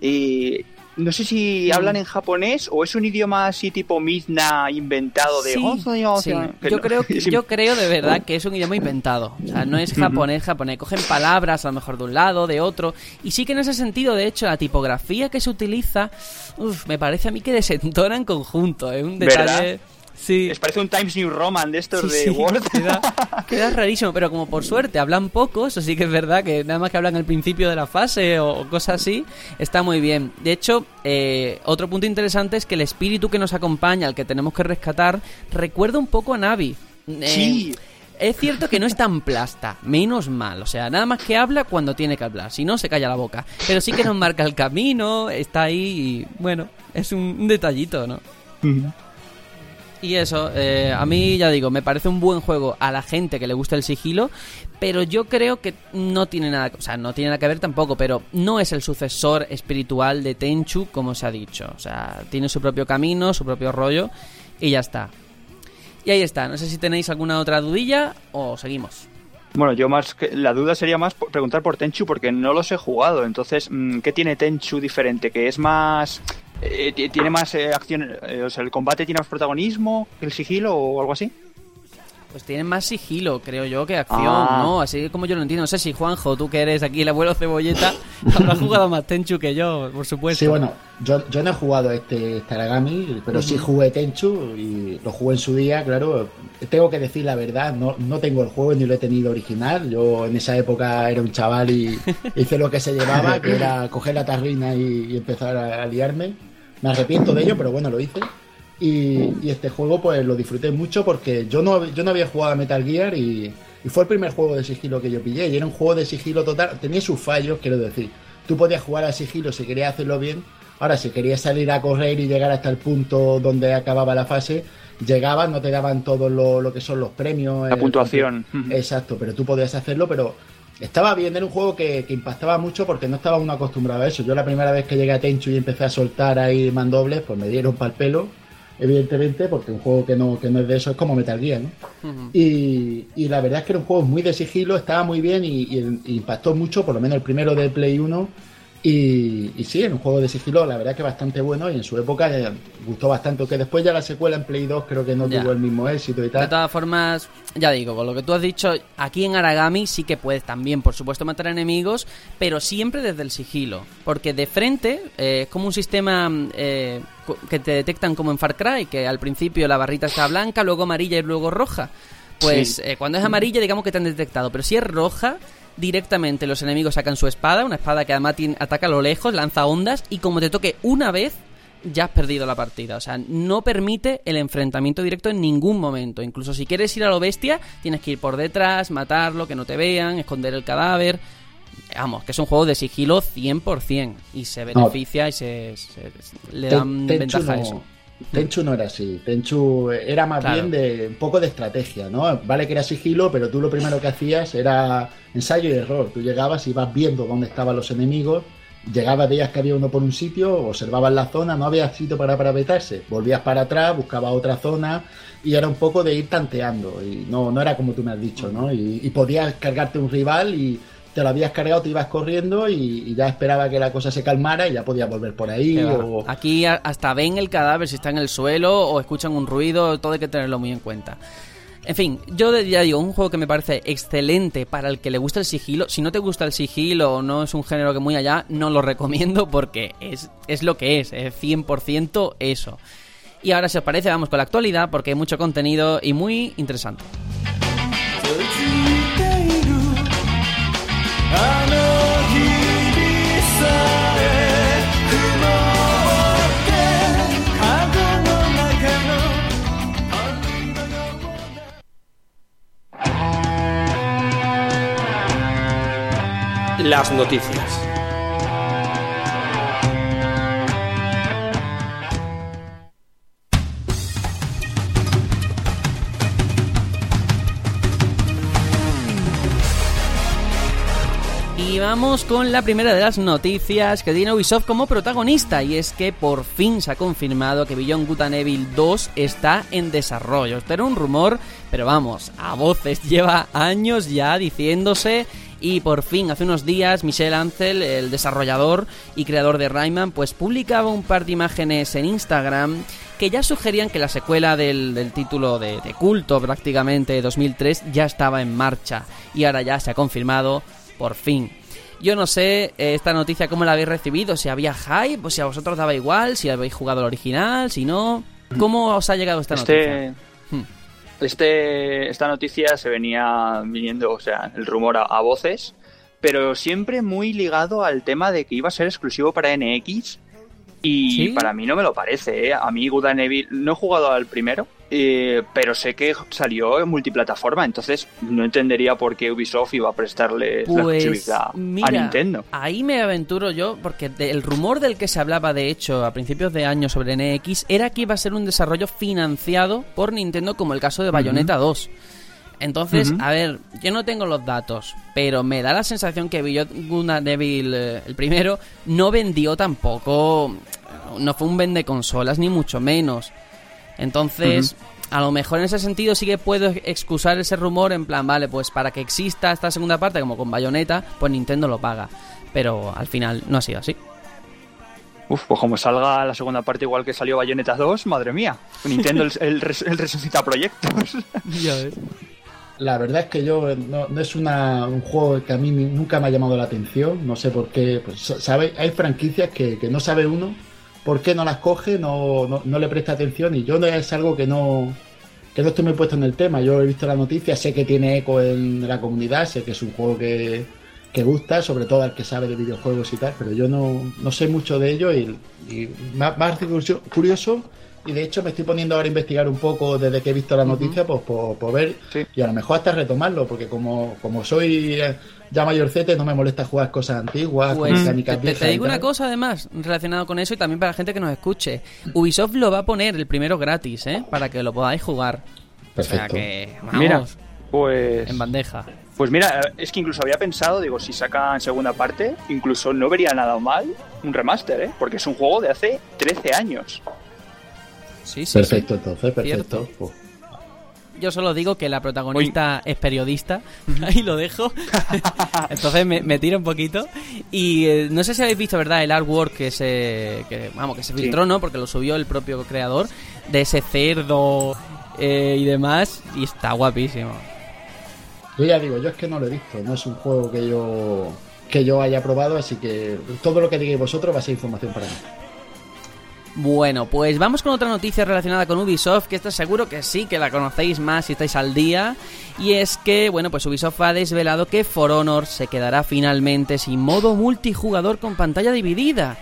eh, no sé si Mm. hablan en japonés o es un idioma así tipo Mizna inventado de... Sí, "Oh, sí. Yo creo que yo creo de verdad que es un idioma inventado. O sea, no es japonés, japonés. Cogen palabras a lo mejor de un lado, de otro. Y sí que en ese sentido, de hecho, la tipografía que se utiliza, uf, me parece a mí que desentona en conjunto. Es un ¿Verdad? Sí. Es parece un Times New Roman de estos Sí, de sí, Word. Queda, queda rarísimo, pero como por suerte hablan poco, eso sí que es verdad que nada más que hablan al principio de la fase o, o cosas así, está muy bien. De hecho, eh, otro punto interesante es que el espíritu que nos acompaña, al que tenemos que rescatar, recuerda un poco a Navi. Eh, Sí. Es cierto que no es tan plasta, menos mal. O sea, nada más que habla cuando tiene que hablar, si no se calla la boca. Pero sí que nos marca el camino, está ahí y bueno, es un, un detallito, ¿no? Y eso, eh, a mí ya digo, me parece un buen juego a la gente que le gusta el sigilo, pero yo creo que no tiene nada, o sea, no tiene nada que ver tampoco, pero no es el sucesor espiritual de Tenchu, como se ha dicho. O sea, tiene su propio camino, su propio rollo, y ya está. Y ahí está, no sé si tenéis alguna otra dudilla o seguimos. Bueno, yo más que la duda sería más preguntar por Tenchu porque no los he jugado. Entonces, mm, ¿qué tiene Tenchu diferente? ¿Que es más eh, ti- tiene más eh, acción, eh, o sea, el combate tiene más protagonismo que el sigilo o algo así? Pues tienen más sigilo, creo yo, que acción, Ah. ¿no? Así como yo lo entiendo. No sé si Juanjo, tú que eres aquí el abuelo cebolleta, habrás jugado más Tenchu que yo, por supuesto. Sí, bueno, yo, yo no he jugado este Staragami, pero sí jugué Tenchu y lo jugué en su día, claro. Tengo que decir la verdad, no, no tengo el juego ni lo he tenido original. Yo en esa época era un chaval y hice lo que se llevaba, que era coger la tarrina y, y empezar a, a liarme. Me arrepiento de ello, pero bueno, lo hice. Y, y este juego pues lo disfruté mucho porque yo no, yo no había jugado a Metal Gear y, y fue el primer juego de sigilo que yo pillé. Y era un juego de sigilo total, tenía sus fallos, quiero decir. Tú podías jugar a sigilo si querías hacerlo bien. Ahora, si querías salir a correr y llegar hasta el punto donde acababa la fase, llegabas, no te daban todo lo, lo que son los premios. La puntuación. Exacto, pero tú podías hacerlo, pero estaba bien, era un juego que, que impactaba mucho porque no estaba uno acostumbrado a eso. Yo la primera vez que llegué a Tenchu y empecé a soltar ahí mandobles, pues me dieron pal pelo, evidentemente, porque un juego que no, que no es de eso es como Metal Gear, ¿no? Y, y la verdad es que era un juego muy de sigilo, estaba muy bien y, y- y impactó mucho, por lo menos el primero de Play 1. Y, y sí, era un juego de sigilo, la verdad que bastante bueno y en su época eh, gustó bastante, que después ya la secuela en Play 2 creo que no Ya. tuvo el mismo éxito y De tal. todas formas, ya digo, con lo que tú has dicho, aquí en Aragami sí que puedes también, por supuesto, matar enemigos, pero siempre desde el sigilo. Porque de frente eh, es como un sistema eh, que te detectan como en Far Cry, que al principio la barrita está blanca, luego amarilla y luego roja. Pues Sí. eh, cuando es amarilla, digamos que te han detectado, pero si es roja, directamente los enemigos sacan su espada, una espada que además ataca a lo lejos, lanza ondas, y como te toque una vez, ya has perdido la partida. O sea, no permite el enfrentamiento directo en ningún momento. Incluso si quieres ir a lo bestia, tienes que ir por detrás, matarlo, que no te vean, esconder el cadáver. Vamos, que es un juego de sigilo 100% y se beneficia y se, se- le dan ventaja a eso. Tenchu no era así. Tenchu era más Claro. bien de un poco de estrategia, ¿no? Vale que era sigilo, pero tú lo primero que hacías era ensayo y error. Tú llegabas y ibas viendo dónde estaban los enemigos, llegabas, veías que había uno por un sitio, observabas la zona, no había sitio para parapetarse. Volvías para atrás, buscabas otra zona y era un poco de ir tanteando. Y no, no era como tú me has dicho, ¿no? Y, y podías cargarte un rival y te lo habías cargado, te ibas corriendo y, y ya esperaba que la cosa se calmara y ya podías volver por ahí. O... Aquí hasta ven el cadáver si está en el suelo o escuchan un ruido, todo hay que tenerlo muy en cuenta. En fin, yo ya digo, un juego que me parece excelente para el que le gusta el sigilo. Si no te gusta el sigilo o no es un género que muy allá, no lo recomiendo porque es, es lo que es, es 100% eso. Y ahora, si os parece, vamos con la actualidad porque hay mucho contenido y muy interesante. 'Las noticias. Y vamos con la primera de las noticias que tiene Ubisoft como protagonista y es que por fin se ha confirmado que Beyond Good and Evil 2 está en desarrollo. Esto era un rumor, pero vamos, a voces lleva años ya diciéndose y por fin hace unos días Michel Ancel, el desarrollador y creador de Rayman, pues publicaba un par de imágenes en Instagram que ya sugerían que la secuela del, título de, de, culto prácticamente 2003 ya estaba en marcha y ahora ya se ha confirmado por fin. Yo no sé eh, esta noticia cómo la habéis recibido, si había hype, o si a vosotros daba igual, si habéis jugado el original, si no. ¿Cómo os ha llegado esta este... noticia? Hmm. Este, esta noticia se venía viniendo, o sea, el rumor a, voces, pero siempre muy ligado al tema de que iba a ser exclusivo para NX. Y para mí no me lo parece, ¿eh? A mí Good Evil no he jugado al primero, eh, pero sé que salió en multiplataforma, entonces no entendería por qué Ubisoft iba a prestarle la pues, exclusividad a Nintendo. Ahí me aventuro yo, porque el rumor del que se hablaba de hecho a principios de año sobre NX era que iba a ser un desarrollo financiado por Nintendo, como el caso de Bayonetta 2. Entonces, a ver, yo no tengo los datos, pero me da la sensación que Beyond Devil, eh, el primero, no vendió tampoco, no fue un vende consolas, ni mucho menos. Entonces, a lo mejor en ese sentido sí que puedo excusar ese rumor en plan, vale, pues para que exista esta segunda parte, como con Bayonetta, pues Nintendo lo paga. Pero al final no ha sido así. Uf, pues como salga la segunda parte igual que salió Bayonetta 2, madre mía. Nintendo el, el, resucita proyectos. ya ves. La verdad es que yo no, es una, un juego que a mí nunca me ha llamado la atención. No sé por qué. Pues, ¿sabe? Hay franquicias que, que no sabe uno por qué no las coge, no, no, le presta atención y yo no es algo que no, que no estoy muy puesto en el tema. Yo he visto la noticia, sé que tiene eco en la comunidad, sé que es un juego que, que gusta, sobre todo al que sabe de videojuegos y tal, pero yo no, no sé mucho de ello y, y más, más curioso y de hecho me estoy poniendo ahora a investigar un poco desde que he visto la noticia, pues por, ver y a lo mejor hasta retomarlo, porque como, como soy eh, ya mayorcete no me molesta jugar cosas antiguas, pues, mecánicas te, te, digo una cosa además relacionado con eso y también para la gente que nos escuche. Ubisoft lo va a poner el primero gratis, ¿eh? Para que lo podáis jugar. Perfecto. O sea que, Mira, pues... En bandeja. Pues mira, es que incluso había pensado, digo, si sacan segunda parte, incluso no vería nada mal un remaster, ¿eh? Porque es un juego de hace 13 años. Sí, sí. Perfecto, entonces, perfecto. Yo solo digo que la protagonista es periodista, ahí lo dejo. entonces me, me, tiro un poquito. Y eh, no sé si habéis visto, ¿verdad? El artwork que se, que, vamos, que se filtró, ¿no? Porque lo subió el propio creador de ese cerdo eh, y demás. Y está guapísimo. Yo ya digo, yo es que no lo he visto. No es un juego que yo que yo haya probado, así que todo lo que digáis vosotros va a ser información para mí. Bueno, pues vamos con otra noticia relacionada con Ubisoft, que esto seguro que sí, que la conocéis más si estáis al día. Y es que, bueno, pues Ubisoft ha desvelado que For Honor se quedará finalmente sin modo multijugador con pantalla dividida.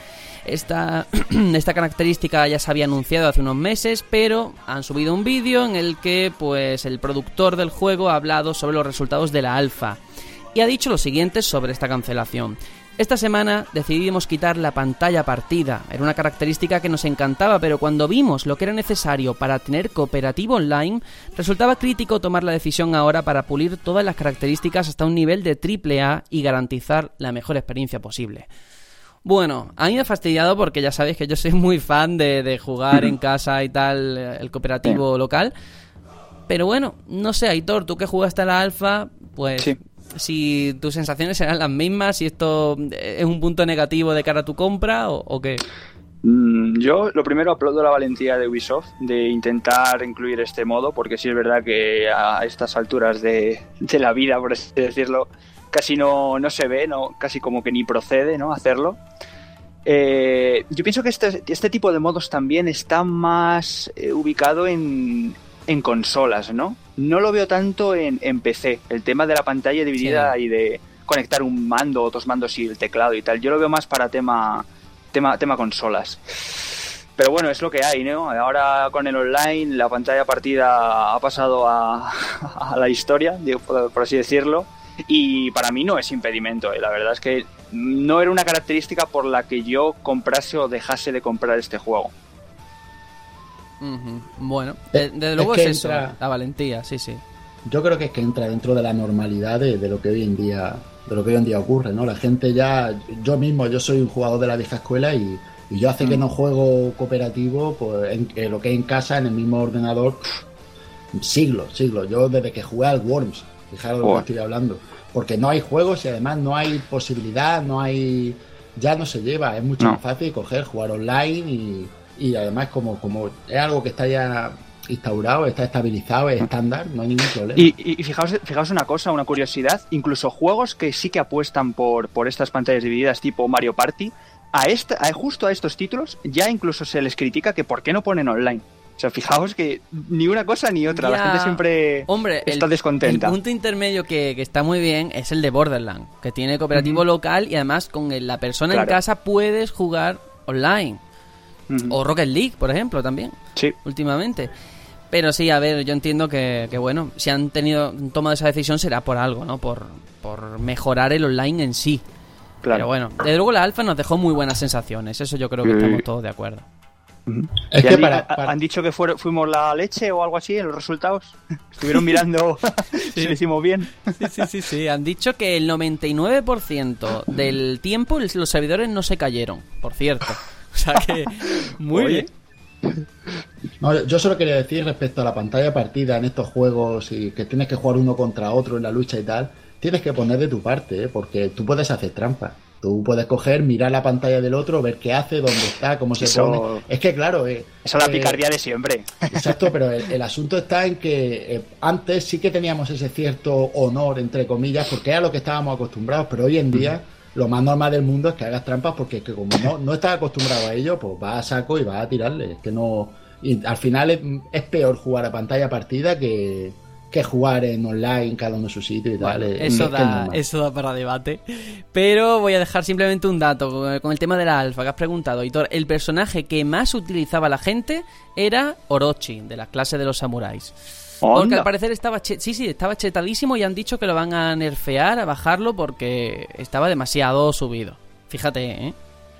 Esta, esta característica ya se había anunciado hace unos meses, pero han subido un vídeo en el que pues el productor del juego ha hablado sobre los resultados de la alfa y ha dicho lo siguiente sobre esta cancelación. Esta semana decidimos quitar la pantalla partida. Era una característica que nos encantaba, pero cuando vimos lo que era necesario para tener cooperativo online, resultaba crítico tomar la decisión ahora para pulir todas las características hasta un nivel de AAA y garantizar la mejor experiencia posible. Bueno, a mí me ha fastidiado porque ya sabéis que yo soy muy fan de, jugar en casa y tal, el cooperativo local. Pero bueno, no sé, Aitor, tú que jugaste a la alfa, pues si tus sensaciones serán las mismas, si esto es un punto negativo de cara a tu compra o, qué. Mm, yo lo primero aplaudo la valentía de Ubisoft de intentar incluir este modo, porque sí es verdad que a estas alturas de, la vida, por así decirlo, casi no, no se ve, no, casi como que ni procede ¿no? hacerlo. Eh, yo pienso que este, este, tipo de modos también está más eh, ubicado en, en consolas, ¿no? No lo veo tanto en, en PC, el tema de la pantalla dividida y de conectar un mando, otros mandos y el teclado y tal. Yo lo veo más para tema, tema, tema consolas. Pero bueno, es lo que hay, ¿no? Ahora con el online la pantalla partida ha pasado a, a la historia, por, así decirlo. Y para mí no es impedimento, ¿eh? la verdad es que no era una característica por la que yo comprase o dejase de comprar este juego. Bueno, desde luego es, eso, la valentía, sí, sí. Yo creo que es que entra dentro de la normalidad de, lo que hoy en día de lo que hoy en día ocurre, ¿no? La gente ya, yo mismo, yo soy un jugador de la vieja escuela y, y yo hace que no juego cooperativo, pues en, en lo que es en casa, en el mismo ordenador, siglos, siglos. Yo desde que jugué al Worms, fijaros de lo que estoy hablando. Porque no hay juegos y además no hay posibilidad, no hay. Ya no se lleva, es mucho No. más fácil coger, jugar online y, y además, como, como es algo que está ya instaurado, está estabilizado, es estándar, no hay ningún problema. Y, y- y fijaos, fijaos una cosa, una curiosidad, incluso juegos que sí que apuestan por, por estas pantallas divididas tipo Mario Party, a esta, a- justo a estos títulos ya incluso se les critica que por qué no ponen online. O sea, fijaos que ni una cosa ni otra, la gente siempre Hombre, está el, descontenta. El punto intermedio que, que está muy bien es el de Borderlands, que tiene cooperativo local y además con el- la persona en casa puedes jugar online. O Rocket League, por ejemplo, también, Sí, últimamente. Pero sí, a ver, yo entiendo que, que, bueno, si han tenido tomado esa decisión será por algo, ¿no? Por, por mejorar el online en sí. claro. Pero bueno, desde luego la alfa nos dejó muy buenas sensaciones, eso yo creo que estamos todos de acuerdo. es ¿Y que han, di- para, ha- para- han dicho que fueron- fuimos la leche o algo así en los resultados. Estuvieron mirando si lo hicimos bien. Sí, sí, sí, sí. Han dicho que el 99% del tiempo los servidores no se cayeron, por cierto. O sea que, muy Oye. bien. No, yo solo quería decir respecto a la pantalla de partida en estos juegos y que tienes que jugar uno contra otro en la lucha y tal, tienes que poner de tu parte, ¿eh? porque tú puedes hacer trampa. Tú puedes coger, mirar la pantalla del otro, ver qué hace, dónde está, cómo se Eso- pone. Es que claro, eh, Esa es la eh, picardía de siempre. Exacto, pero el, el asunto está en que eh, antes sí que teníamos ese cierto honor, entre comillas, porque era lo que estábamos acostumbrados, pero hoy en día lo más normal del mundo es que hagas trampas porque es que como no, no estás acostumbrado a ello, pues vas a saco y vas a tirarle. Es que no. Y al final es, es peor jugar a pantalla partida que, que jugar en online, cada uno en su sitio y tal. Es- Eso es da, eso da para debate. Pero voy a dejar simplemente un dato con- con el tema de la alfa que has preguntado, Hitor. El personaje que más utilizaba la gente era Orochi, de la clase de los samuráis. Porque al parecer estaba che- sí, sí, estaba chetadísimo y han dicho que lo van a nerfear, a bajarlo porque estaba demasiado subido. Fíjate, ¿eh?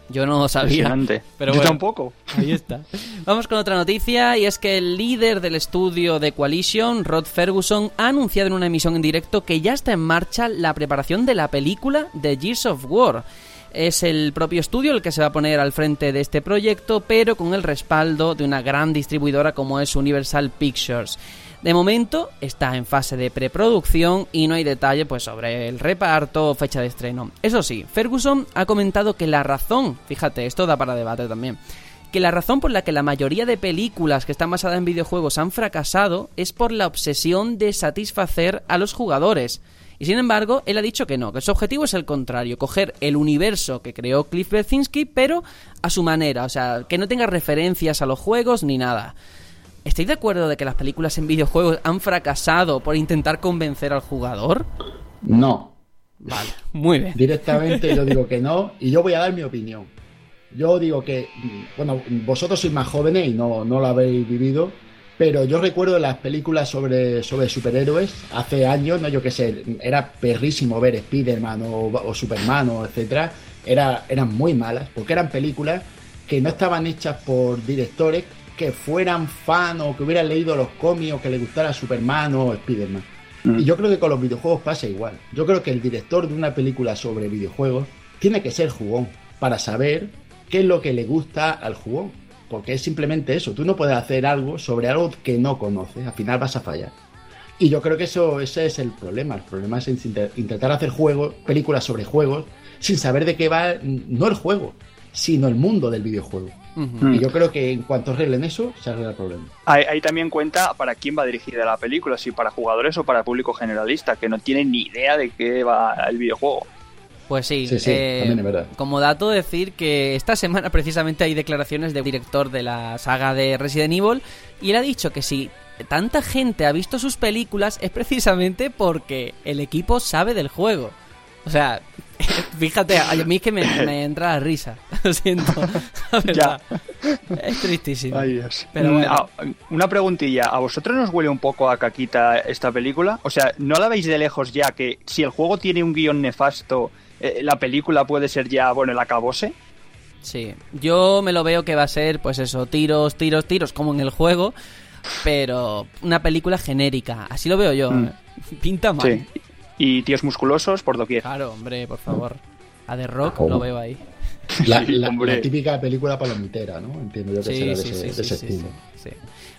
Yo no lo sabía. Pero Yo bueno. tampoco. Ahí está. Vamos con otra noticia y es que el líder del estudio de Coalition, Rod Ferguson, ha anunciado en una emisión en directo que ya está en marcha la preparación de la película de Gears of War. Es el propio estudio el que se va a poner al frente de este proyecto, pero con el respaldo de una gran distribuidora como es Universal Pictures. De momento está en fase de preproducción y no hay detalle pues sobre el reparto o fecha de estreno. Eso sí, Ferguson ha comentado que la razón, fíjate, esto da para debate también, que la razón por la que la mayoría de películas que están basadas en videojuegos han fracasado es por la obsesión de satisfacer a los jugadores. Y sin embargo, él ha dicho que no, que su objetivo es el contrario, coger el universo que creó Cliff Berzinski, pero a su manera, o sea, que no tenga referencias a los juegos ni nada. ¿Estáis de acuerdo de que las películas en videojuegos han fracasado por intentar convencer al jugador? No, Vale, muy bien. Directamente yo digo que no y yo voy a dar mi opinión. Yo digo que, bueno, vosotros sois más jóvenes y no, no lo habéis vivido, pero yo recuerdo las películas sobre, sobre superhéroes hace años, no yo qué sé, era perrísimo ver Spider-Man o, o Superman o etcétera, era, eran muy malas porque eran películas que no estaban hechas por directores que fueran fan o que hubieran leído los cómics o que les gustara Superman o Spider-Man. Y yo creo que con los videojuegos pasa igual. Yo creo que el director de una película sobre videojuegos tiene que ser jugón para saber qué es lo que le gusta al jugón. Porque es simplemente eso. Tú no puedes hacer algo sobre algo que no conoces. Al final vas a fallar. Y yo creo que eso ese es el problema. El problema es intentar hacer juegos, películas sobre juegos, sin saber de qué va no el juego, sino el mundo del videojuego. Y yo creo que en cuanto arreglen eso, se arregla el problema. Ahí, ahí también cuenta para quién va dirigida la película, si para jugadores o para público generalista, que no tiene ni idea de qué va el videojuego. Pues sí, Sí, sí, eh, también es verdad. como dato decir que esta semana precisamente hay declaraciones del director de la saga de Resident Evil y él ha dicho que si tanta gente ha visto sus películas es precisamente porque el equipo sabe del juego. O sea, fíjate, a mí es que me, me entra la risa, lo siento, la verdad. Es tristísimo. Dios. Pero Mm, bueno. ah, una preguntilla, ¿a vosotros nos huele un poco a caquita esta película? O sea, ¿no la veis de lejos ya que si el juego tiene un guion nefasto, eh, la película puede ser ya, bueno, el acabose? Sí, yo me lo veo que va a ser, pues eso, tiros, tiros, tiros, como en el juego, pero una película genérica, así lo veo yo. Mm. ¿eh? Pinta mal. Sí. Y tíos musculosos por doquier. Claro, hombre, por favor. A The Rock ¿Cómo? lo veo ahí. La, Sí, la- hombre. la típica película palomitera, ¿no? Entiendo yo que será de ese, de ese estilo. sí.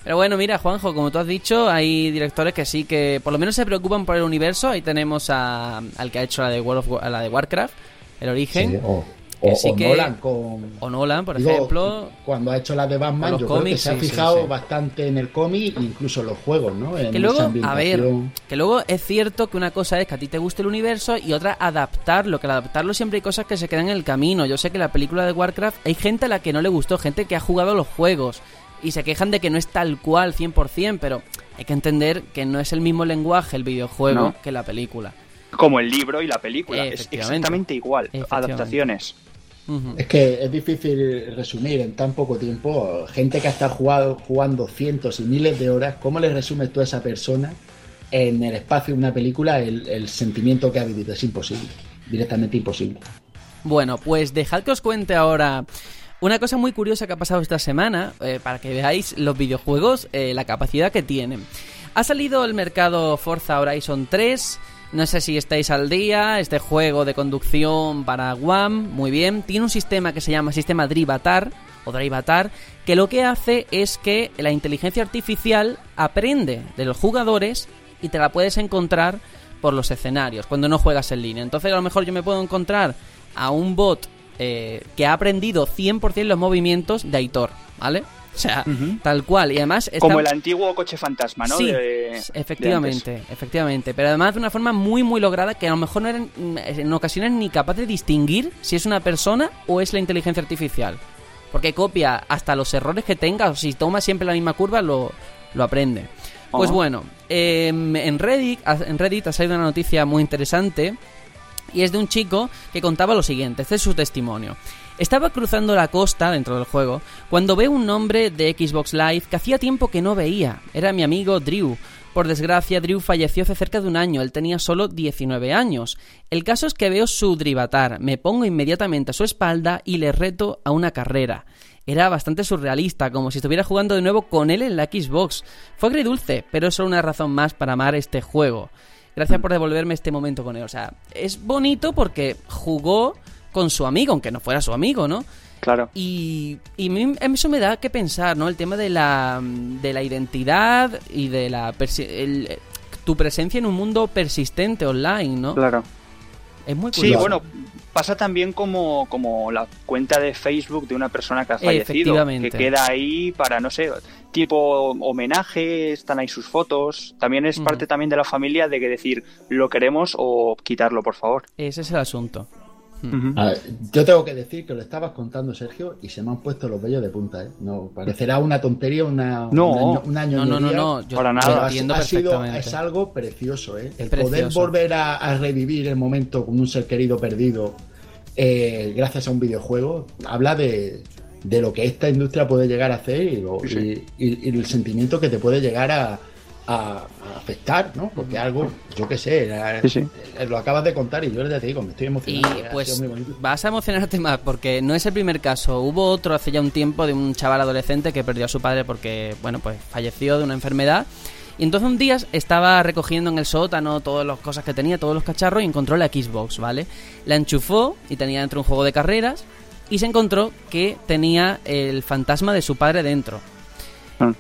Pero bueno, mira, Juanjo, como tú has dicho, hay directores que sí que por lo menos se preocupan por el universo. Ahí tenemos a, al que ha hecho la de World of War- la de Warcraft, el origen, Sí, o, Que o- sí o que- Nolan con... o Nolan, por digo, ejemplo. Cuando ha hecho la de Batman, los yo creo que se ha sí, fijado sí. bastante en el cómic, incluso en los juegos, ¿no? En Que luego, a ver, que luego es cierto que una cosa es que a ti te guste el universo y otra adaptarlo, que al adaptarlo siempre hay cosas que se quedan en el camino. Yo sé que la película de Warcraft hay gente a la que no le gustó, gente que ha jugado los juegos y se quejan de que no es tal cual 100%, pero hay que entender que no es el mismo lenguaje el videojuego No. que la película. Como el libro y la película. Es Efectivamente. exactamente igual. Efectivamente. Es que es difícil resumir en tan poco tiempo. Gente que ha estado jugado, jugando cientos y miles de horas, ¿cómo le resumes tú a esa persona en el espacio de una película el, el sentimiento que ha vivido? Es imposible. Directamente imposible. Bueno, pues dejad que os cuente ahora una cosa muy curiosa que ha pasado esta semana, eh, para que veáis los videojuegos, eh, la capacidad que tienen. Ha salido al mercado Forza Horizon 3. No sé si estáis al día. Este juego de conducción para One, muy bien. Tiene un sistema que se llama sistema Drivatar o Drivatar, que lo que hace es que la inteligencia artificial aprende de los jugadores y te la puedes encontrar por los escenarios cuando no juegas en línea. Entonces a lo mejor yo me puedo encontrar a un bot eh, que ha aprendido 100% los movimientos de Aitor, ¿vale? O sea, tal cual. Y además está... Como el antiguo coche fantasma, ¿no? Sí, De- de efectivamente, efectivamente. Pero además de una forma muy, muy lograda que a lo mejor no eran en ocasiones ni capaz de distinguir si es una persona o es la inteligencia artificial. Porque copia hasta los errores que tenga, o si toma siempre la misma curva, lo, lo aprende. Pues bueno, em, en, Reddit, en Reddit ha salido una noticia muy interesante y es de un chico que contaba lo siguiente, este es su testimonio. Estaba cruzando la costa dentro del juego cuando ve un nombre de Xbox Live que hacía tiempo que no veía. Era mi amigo Drew. Por desgracia, Drew falleció hace cerca de un año, él tenía solo 19 años. El caso es que veo su Drivatar, me pongo inmediatamente a su espalda y le reto a una carrera. Era bastante surrealista, como si estuviera jugando de nuevo con él en la Xbox. Fue agridulce, pero es solo una razón más para amar este juego. Gracias por devolverme este momento con él. O sea, es bonito porque jugó con su amigo, aunque no fuera su amigo, ¿no? Claro. Y, y eso me da que pensar, ¿no? El tema de la, de la identidad y de la el- tu presencia en un mundo persistente online, ¿no? Claro. Es muy Sí, curioso. bueno, pasa también como, como la cuenta de Facebook de una persona que ha fallecido, Efectivamente. que queda ahí para, no sé, tipo homenaje, están ahí sus fotos. También es parte también de la familia de que decir lo queremos o quitarlo, por favor. Ese es el asunto. A ver, yo tengo que decir que lo estabas contando, Sergio, y se me han puesto los vellos de punta, ¿eh? No, parecerá una tontería, una, No. una, una No, no, no, no. Yo Para nada. ha- entiendo ha sido- es algo precioso, ¿eh? El precioso. poder volver a, a revivir el momento con un ser querido perdido eh, gracias a un videojuego habla de, de lo que esta industria puede llegar a hacer y, lo- Sí, sí. y- y- y el sentimiento que te puede llegar a, a- a afectar, ¿no? Porque algo, yo qué sé, era- Sí, sí. lo acabas de contar y yo te digo, me estoy Y emocionando. ha pues vas a emocionarte más porque no es el primer caso. Hubo otro hace ya un tiempo de un chaval adolescente que perdió a su padre porque, bueno, pues falleció de una enfermedad. Y entonces un día estaba recogiendo en el sótano todas las cosas que tenía, todos los cacharros y encontró la Xbox, ¿vale? La enchufó y tenía dentro un juego de carreras y se encontró que tenía el fantasma de su padre dentro.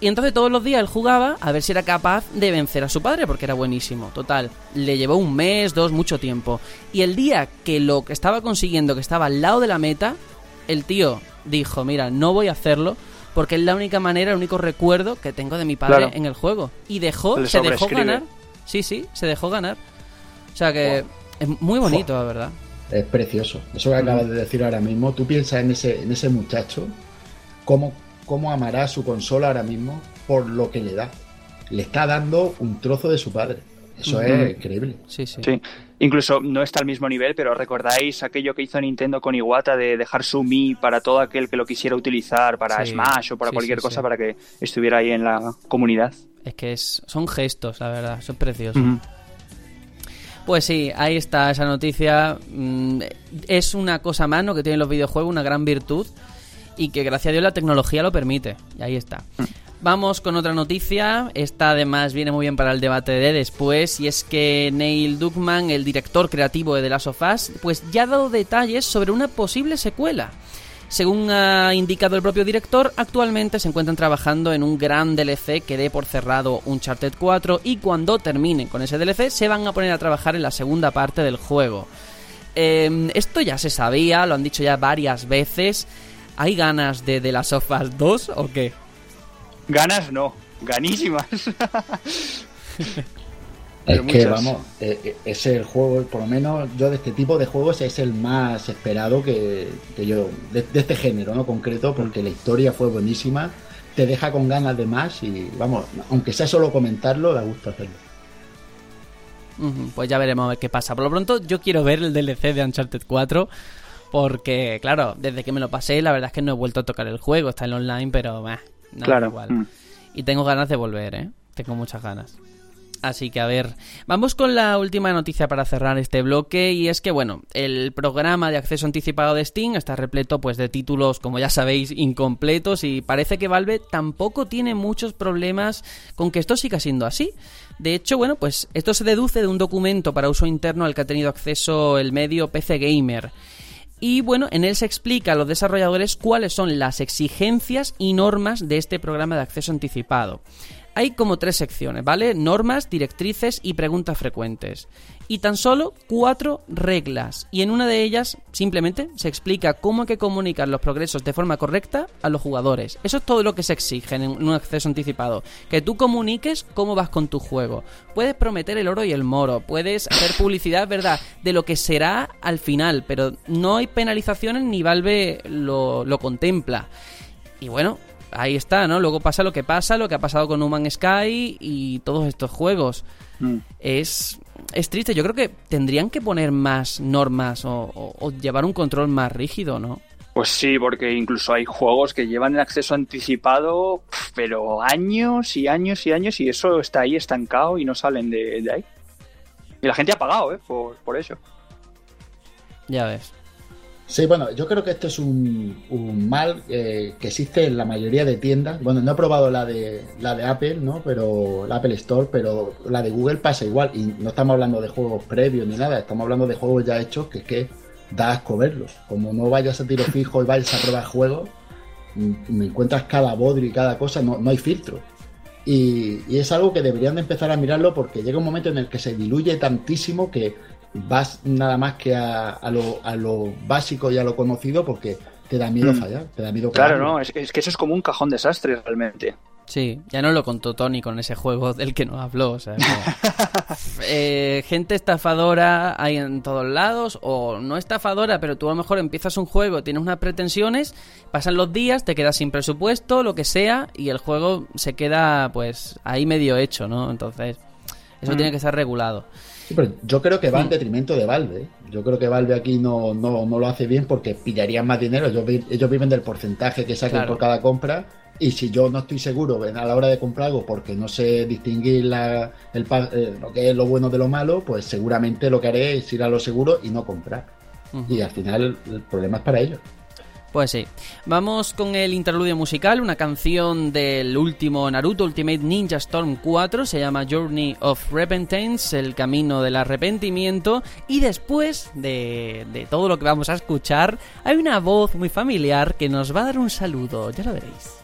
Y entonces todos los días él jugaba a ver si era capaz de vencer a su padre, porque era buenísimo. Total, le llevó un mes, dos, mucho tiempo. Y el día que lo que estaba consiguiendo, que estaba al lado de la meta, el tío dijo, mira, no voy a hacerlo, porque es la única manera, el único recuerdo que tengo de mi padre Claro. en el juego. Y dejó, Le se dejó ganar. Sí, sí, se dejó ganar. O sea que es muy bonito, la verdad. Es precioso. Eso que acabas de decir ahora mismo, tú piensas en ese, en ese muchacho, cómo, cómo amará su consola ahora mismo por lo que le da. Le está dando un trozo de su padre. Eso es increíble. Sí, sí. Sí. Incluso no está al mismo nivel, pero recordáis aquello que hizo Nintendo con Iwata de dejar su Mi para todo aquel que lo quisiera utilizar para Sí, Smash o para sí, cualquier sí, cosa sí. para que estuviera ahí en la comunidad. Es que es, son gestos, la verdad, son preciosos. Pues sí, ahí está esa noticia. Mm, Es una cosa más ¿no? que tienen los videojuegos, una gran virtud. Y que gracias a Dios la tecnología lo permite. Y ahí está. Vamos con otra noticia. Esta además viene muy bien para el debate de después. Y es que Neil Druckmann, el director creativo de The Last of Us, pues ya ha dado detalles sobre una posible secuela. Según ha indicado el propio director, actualmente se encuentran trabajando en un gran DLC que dé por cerrado Uncharted 4 y cuando terminen con ese DLC se van a poner a trabajar en la segunda parte del juego. Em, esto ya se sabía, lo han dicho ya varias veces. ¿Hay ganas de The Last of Us 2 o qué? Ganas no, ganísimas. es que vamos, eh, eh, es el juego, por lo menos yo de este tipo de juegos es el más esperado que, yo, de, este género, ¿no? Concreto, porque la historia fue buenísima, te deja con ganas de más y vamos, aunque sea solo comentarlo, da gusto hacerlo. Pues ya veremos a ver qué pasa. Por lo pronto, yo quiero ver el DLC de Uncharted 4. Porque, claro, desde que me lo pasé, la verdad es que no he vuelto a tocar el juego. Está en online, pero claro. Igual. Mm. Y tengo ganas de volver, ¿eh? Tengo muchas ganas. Así que a ver, vamos con la última noticia para cerrar este bloque y es que bueno, el programa de acceso anticipado de Steam está repleto pues de títulos como ya sabéis incompletos y parece que Valve tampoco tiene muchos problemas con que esto siga siendo así. De hecho, bueno, pues esto se deduce de un documento para uso interno al que ha tenido acceso el medio PC Gamer. Y bueno, en él se explica a los desarrolladores cuáles son las exigencias y normas de este programa de acceso anticipado. Hay como tres secciones, ¿vale? Normas, directrices y preguntas frecuentes. Y tan solo cuatro reglas. Y en una de ellas simplemente se explica cómo hay que comunicar los progresos de forma correcta a los jugadores. Eso es todo lo que se exige en un acceso anticipado. Que tú comuniques cómo vas con tu juego. Puedes prometer el oro y el moro. Puedes hacer publicidad, ¿verdad? De lo que será al final. Pero no hay penalizaciones ni Valve lo, lo contempla. Y bueno, ahí está, ¿no? Luego pasa lo que pasa, lo que ha pasado con Human Sky y todos estos juegos. Mm. Es, es triste. Yo creo que tendrían que poner más normas o, llevar un control más rígido, ¿no? Pues sí, porque incluso hay juegos que llevan el acceso anticipado, pero años y años y años y eso está ahí estancado y no salen de, ahí. Y la gente ha pagado, ¿eh? Por, por eso. Ya ves. Sí, bueno, yo creo que esto es un, mal eh, que existe en la mayoría de tiendas. Bueno, no he probado la de la de Apple, ¿no? Pero la Apple Store, pero la de Google pasa igual. Y no estamos hablando de juegos previos ni nada, estamos hablando de juegos ya hechos que es que da asco verlos. Como no vayas a tiro fijo y vayas a probar juegos, mm, me encuentras cada bodrio y cada cosa, no, no hay filtro. Y, y, es algo que deberían de empezar a mirarlo porque llega un momento en el que se diluye tantísimo que vas nada más que a, lo, a lo básico y a lo conocido porque te da miedo mm. fallar, te da miedo Claro, no, es, que eso es como un cajón desastre realmente. Sí, ya no lo contó Tony con ese juego del que no habló. Eh, gente estafadora hay en todos lados, o no estafadora, pero tú a lo mejor empiezas un juego, tienes unas pretensiones, pasan los días, te quedas sin presupuesto, lo que sea, y el juego se queda pues ahí medio hecho, ¿no? Entonces, eso mm. tiene que ser regulado yo creo que va en detrimento de Valve. ¿eh? Yo creo que Valve aquí no, no, lo hace bien porque pillarían más dinero. Ellos, viven del porcentaje que saquen por cada compra. Y si yo no estoy seguro a la hora de comprar algo porque no sé distinguir la, el, eh, lo que es lo bueno de lo malo, pues seguramente lo que haré es ir a lo seguro y no comprar. Y al final el problema es para ellos. Pues sí. Vamos con el interludio musical, una canción del último Naruto Ultimate Ninja Storm 4, se llama Journey of Repentance, el camino del arrepentimiento, y después de, de todo lo que vamos a escuchar, hay una voz muy familiar que nos va a dar un saludo, ya lo veréis.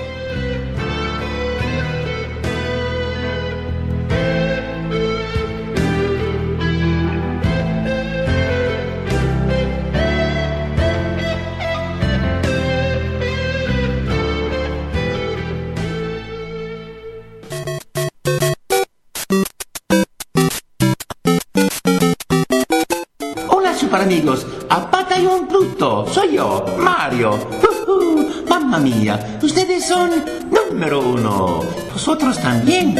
Número uno. Vosotros también.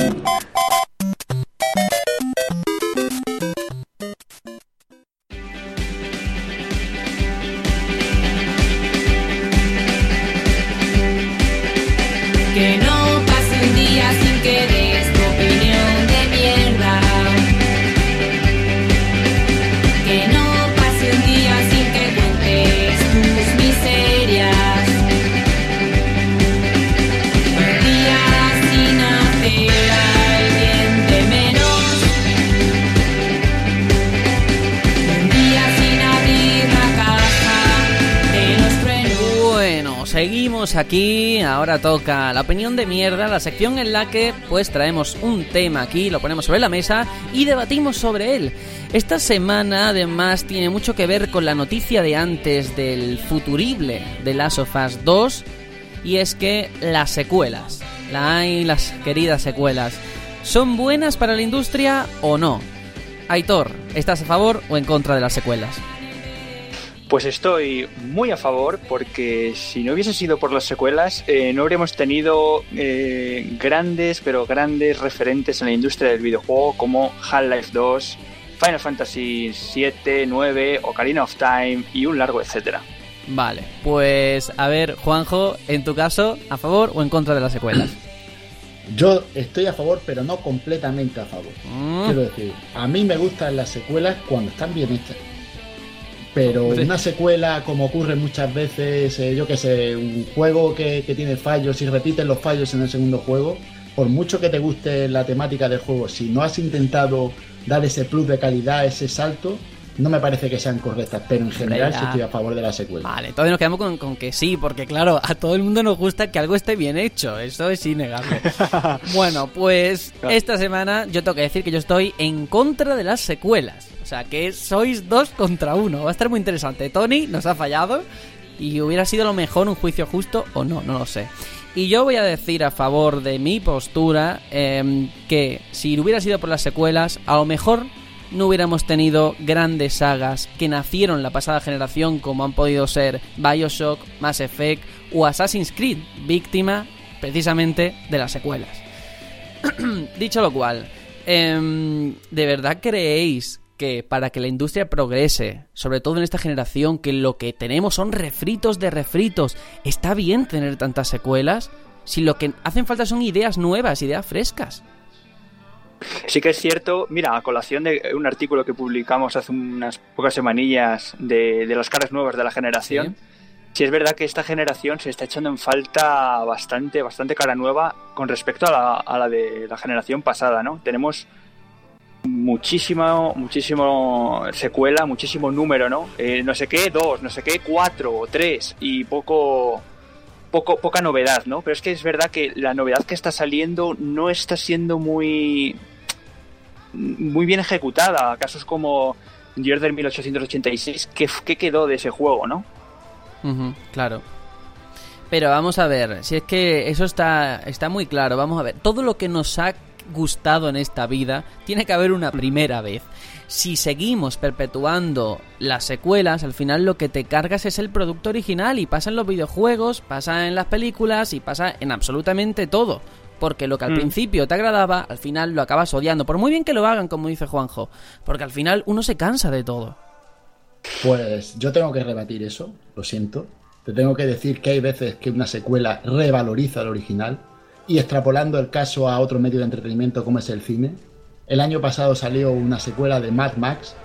Ahora toca la opinión de mierda, la sección en la que pues traemos un tema aquí, lo ponemos sobre la mesa y debatimos sobre él. Esta semana además tiene mucho que ver con la noticia de antes del futurible de Last of Us 2 y es que las secuelas, la hay las queridas secuelas, ¿son buenas para la industria o no? Aitor, ¿estás a favor o en contra de las secuelas? Pues estoy muy a favor porque si no hubiese sido por las secuelas eh, no habríamos tenido eh, grandes pero grandes referentes en la industria del videojuego como Half-Life 2, Final Fantasy 7, 9, Ocarina of Time y un largo etcétera. Vale, pues a ver, Juanjo, en tu caso, ¿a favor o en contra de las secuelas? Yo estoy a favor, pero no completamente a favor. Mm. Quiero decir, a mí me gustan las secuelas cuando están bien hechas. Pero Hombre. una secuela, como ocurre muchas veces, eh, yo que sé, un juego que, que tiene fallos y repiten los fallos en el segundo juego, por mucho que te guste la temática del juego, si no has intentado dar ese plus de calidad, ese salto, no me parece que sean correctas. Pero en general sí estoy a favor de la secuela. Vale, todavía nos quedamos con, con que sí, porque claro, a todo el mundo nos gusta que algo esté bien hecho, eso es innegable. bueno, pues esta semana yo tengo que decir que yo estoy en contra de las secuelas. O sea, que sois dos contra uno. Va a estar muy interesante. Tony nos ha fallado y hubiera sido lo mejor un juicio justo o no, no lo sé. Y yo voy a decir a favor de mi postura em, que si hubiera sido por las secuelas, a lo mejor no hubiéramos tenido grandes sagas que nacieron la pasada generación como han podido ser Bioshock, Mass Effect o Assassin's Creed, víctima precisamente de las secuelas. Dicho lo cual, em, ¿de verdad creéis que para que la industria progrese, sobre todo en esta generación, que lo que tenemos son refritos de refritos, está bien tener tantas secuelas? Si lo que hacen falta son ideas nuevas, ideas frescas. Sí que es cierto, mira, a colación de un artículo que publicamos hace unas pocas semanillas de, de las caras nuevas de la generación, sí. es verdad que esta generación se está echando en falta bastante, bastante cara nueva con respecto a la, a la de la generación pasada, ¿no? Tenemos muchísimo, muchísimo secuela, muchísimo número, ¿no? Eh, no sé qué, dos, no sé qué, cuatro, tres y poco, poco, poca novedad, ¿no? Pero es que es verdad que la novedad que está saliendo no está siendo muy, muy bien ejecutada. Casos como Jordan 1886, ¿qué, ¿qué quedó de ese juego, no? Uh -huh, claro. Pero vamos a ver, si es que eso está, está muy claro, vamos a ver, todo lo que nos ha gustado en esta vida, tiene que haber una primera vez. Si seguimos perpetuando las secuelas, al final lo que te cargas es el producto original y pasa en los videojuegos, pasa en las películas y pasa en absolutamente todo. Porque lo que al mm. principio te agradaba, al final lo acabas odiando. Por muy bien que lo hagan, como dice Juanjo. Porque al final uno se cansa de todo. Pues yo tengo que rebatir eso, lo siento. te tengo que decir que hay veces que una secuela revaloriza al original y extrapolando el caso a otro medio de entretenimiento como es el cine, el año pasado salió una secuela de Mad Max,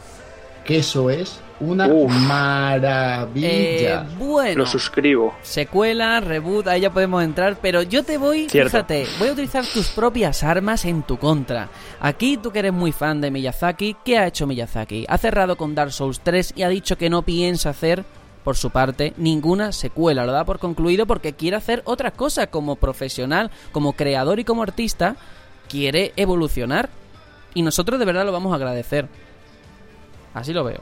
que eso es una Uf. maravilla. Eh, bueno, Lo suscribo. secuela, reboot, ahí ya podemos entrar, pero yo te voy, Cierto. fíjate, voy a utilizar tus propias armas en tu contra. Aquí tú que eres muy fan de Miyazaki, ¿qué ha hecho Miyazaki? Ha cerrado con Dark Souls 3 y ha dicho que no piensa hacer, por su parte, ninguna secuela. Lo da por concluido porque quiere hacer otras cosas como profesional, como creador y como artista, quiere evolucionar. Y nosotros de verdad lo vamos a agradecer. Así lo veo.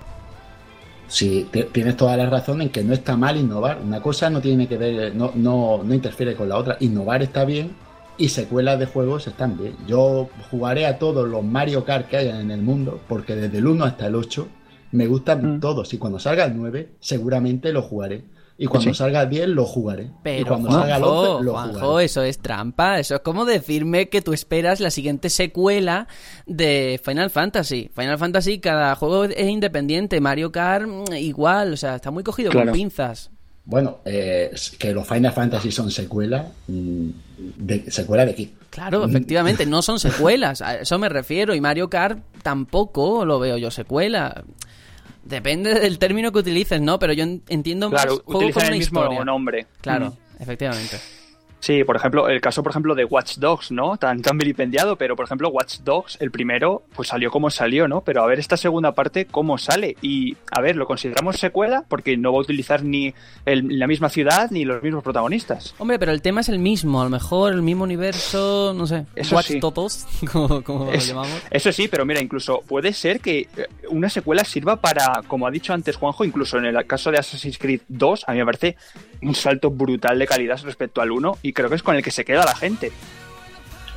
Sí, tienes toda la razón en que no está mal innovar. Una cosa no tiene que ver, no, no, no interfiere con la otra. Innovar está bien y secuelas de juegos están bien. Yo jugaré a todos los Mario Kart que hayan en el mundo, porque desde el 1 hasta el 8 me gustan Mm. todos. Y cuando salga el 9, seguramente lo jugaré. Y cuando Sí. salga el 10, lo jugaré. y Pero cuando salga el Juanjo, 11, lo Juanjo, jugaré. eso es trampa. Eso es como decirme que tú esperas la siguiente secuela de Final Fantasy. Final Fantasy, cada juego es independiente. Mario Kart, mm, igual. O sea, está muy cogido Claro. con pinzas. Bueno, eh, que los Final Fantasy son secuela. mm, De, ¿Secuela de qué? Claro, efectivamente, no son secuelas. A eso me refiero. Y Mario Kart tampoco lo veo yo secuela. Depende del término que utilices, ¿no? Pero yo en- entiendo más juego con utilizan una el mismo historia. nombre. Claro, Mm. efectivamente. Sí, por ejemplo, el caso, por ejemplo, de Watch Dogs, ¿no? Tan, tan vilipendiado, pero por ejemplo, Watch Dogs, el primero, pues salió como salió, ¿no? Pero a ver esta segunda parte, ¿cómo sale? Y, a ver, ¿lo consideramos secuela? Porque no va a utilizar ni el- la misma ciudad ni los mismos protagonistas. Hombre, pero el tema es el mismo, a lo mejor el mismo universo, no sé, Eso Watch sí. Totos, como, como Es- lo llamamos. Eso sí, pero mira, incluso puede ser que eh, una secuela sirva para, como ha dicho antes Juanjo, incluso en el caso de Assassin's Creed 2, a mí me parece un salto brutal de calidad respecto al 1 y creo que es con el que se queda la gente.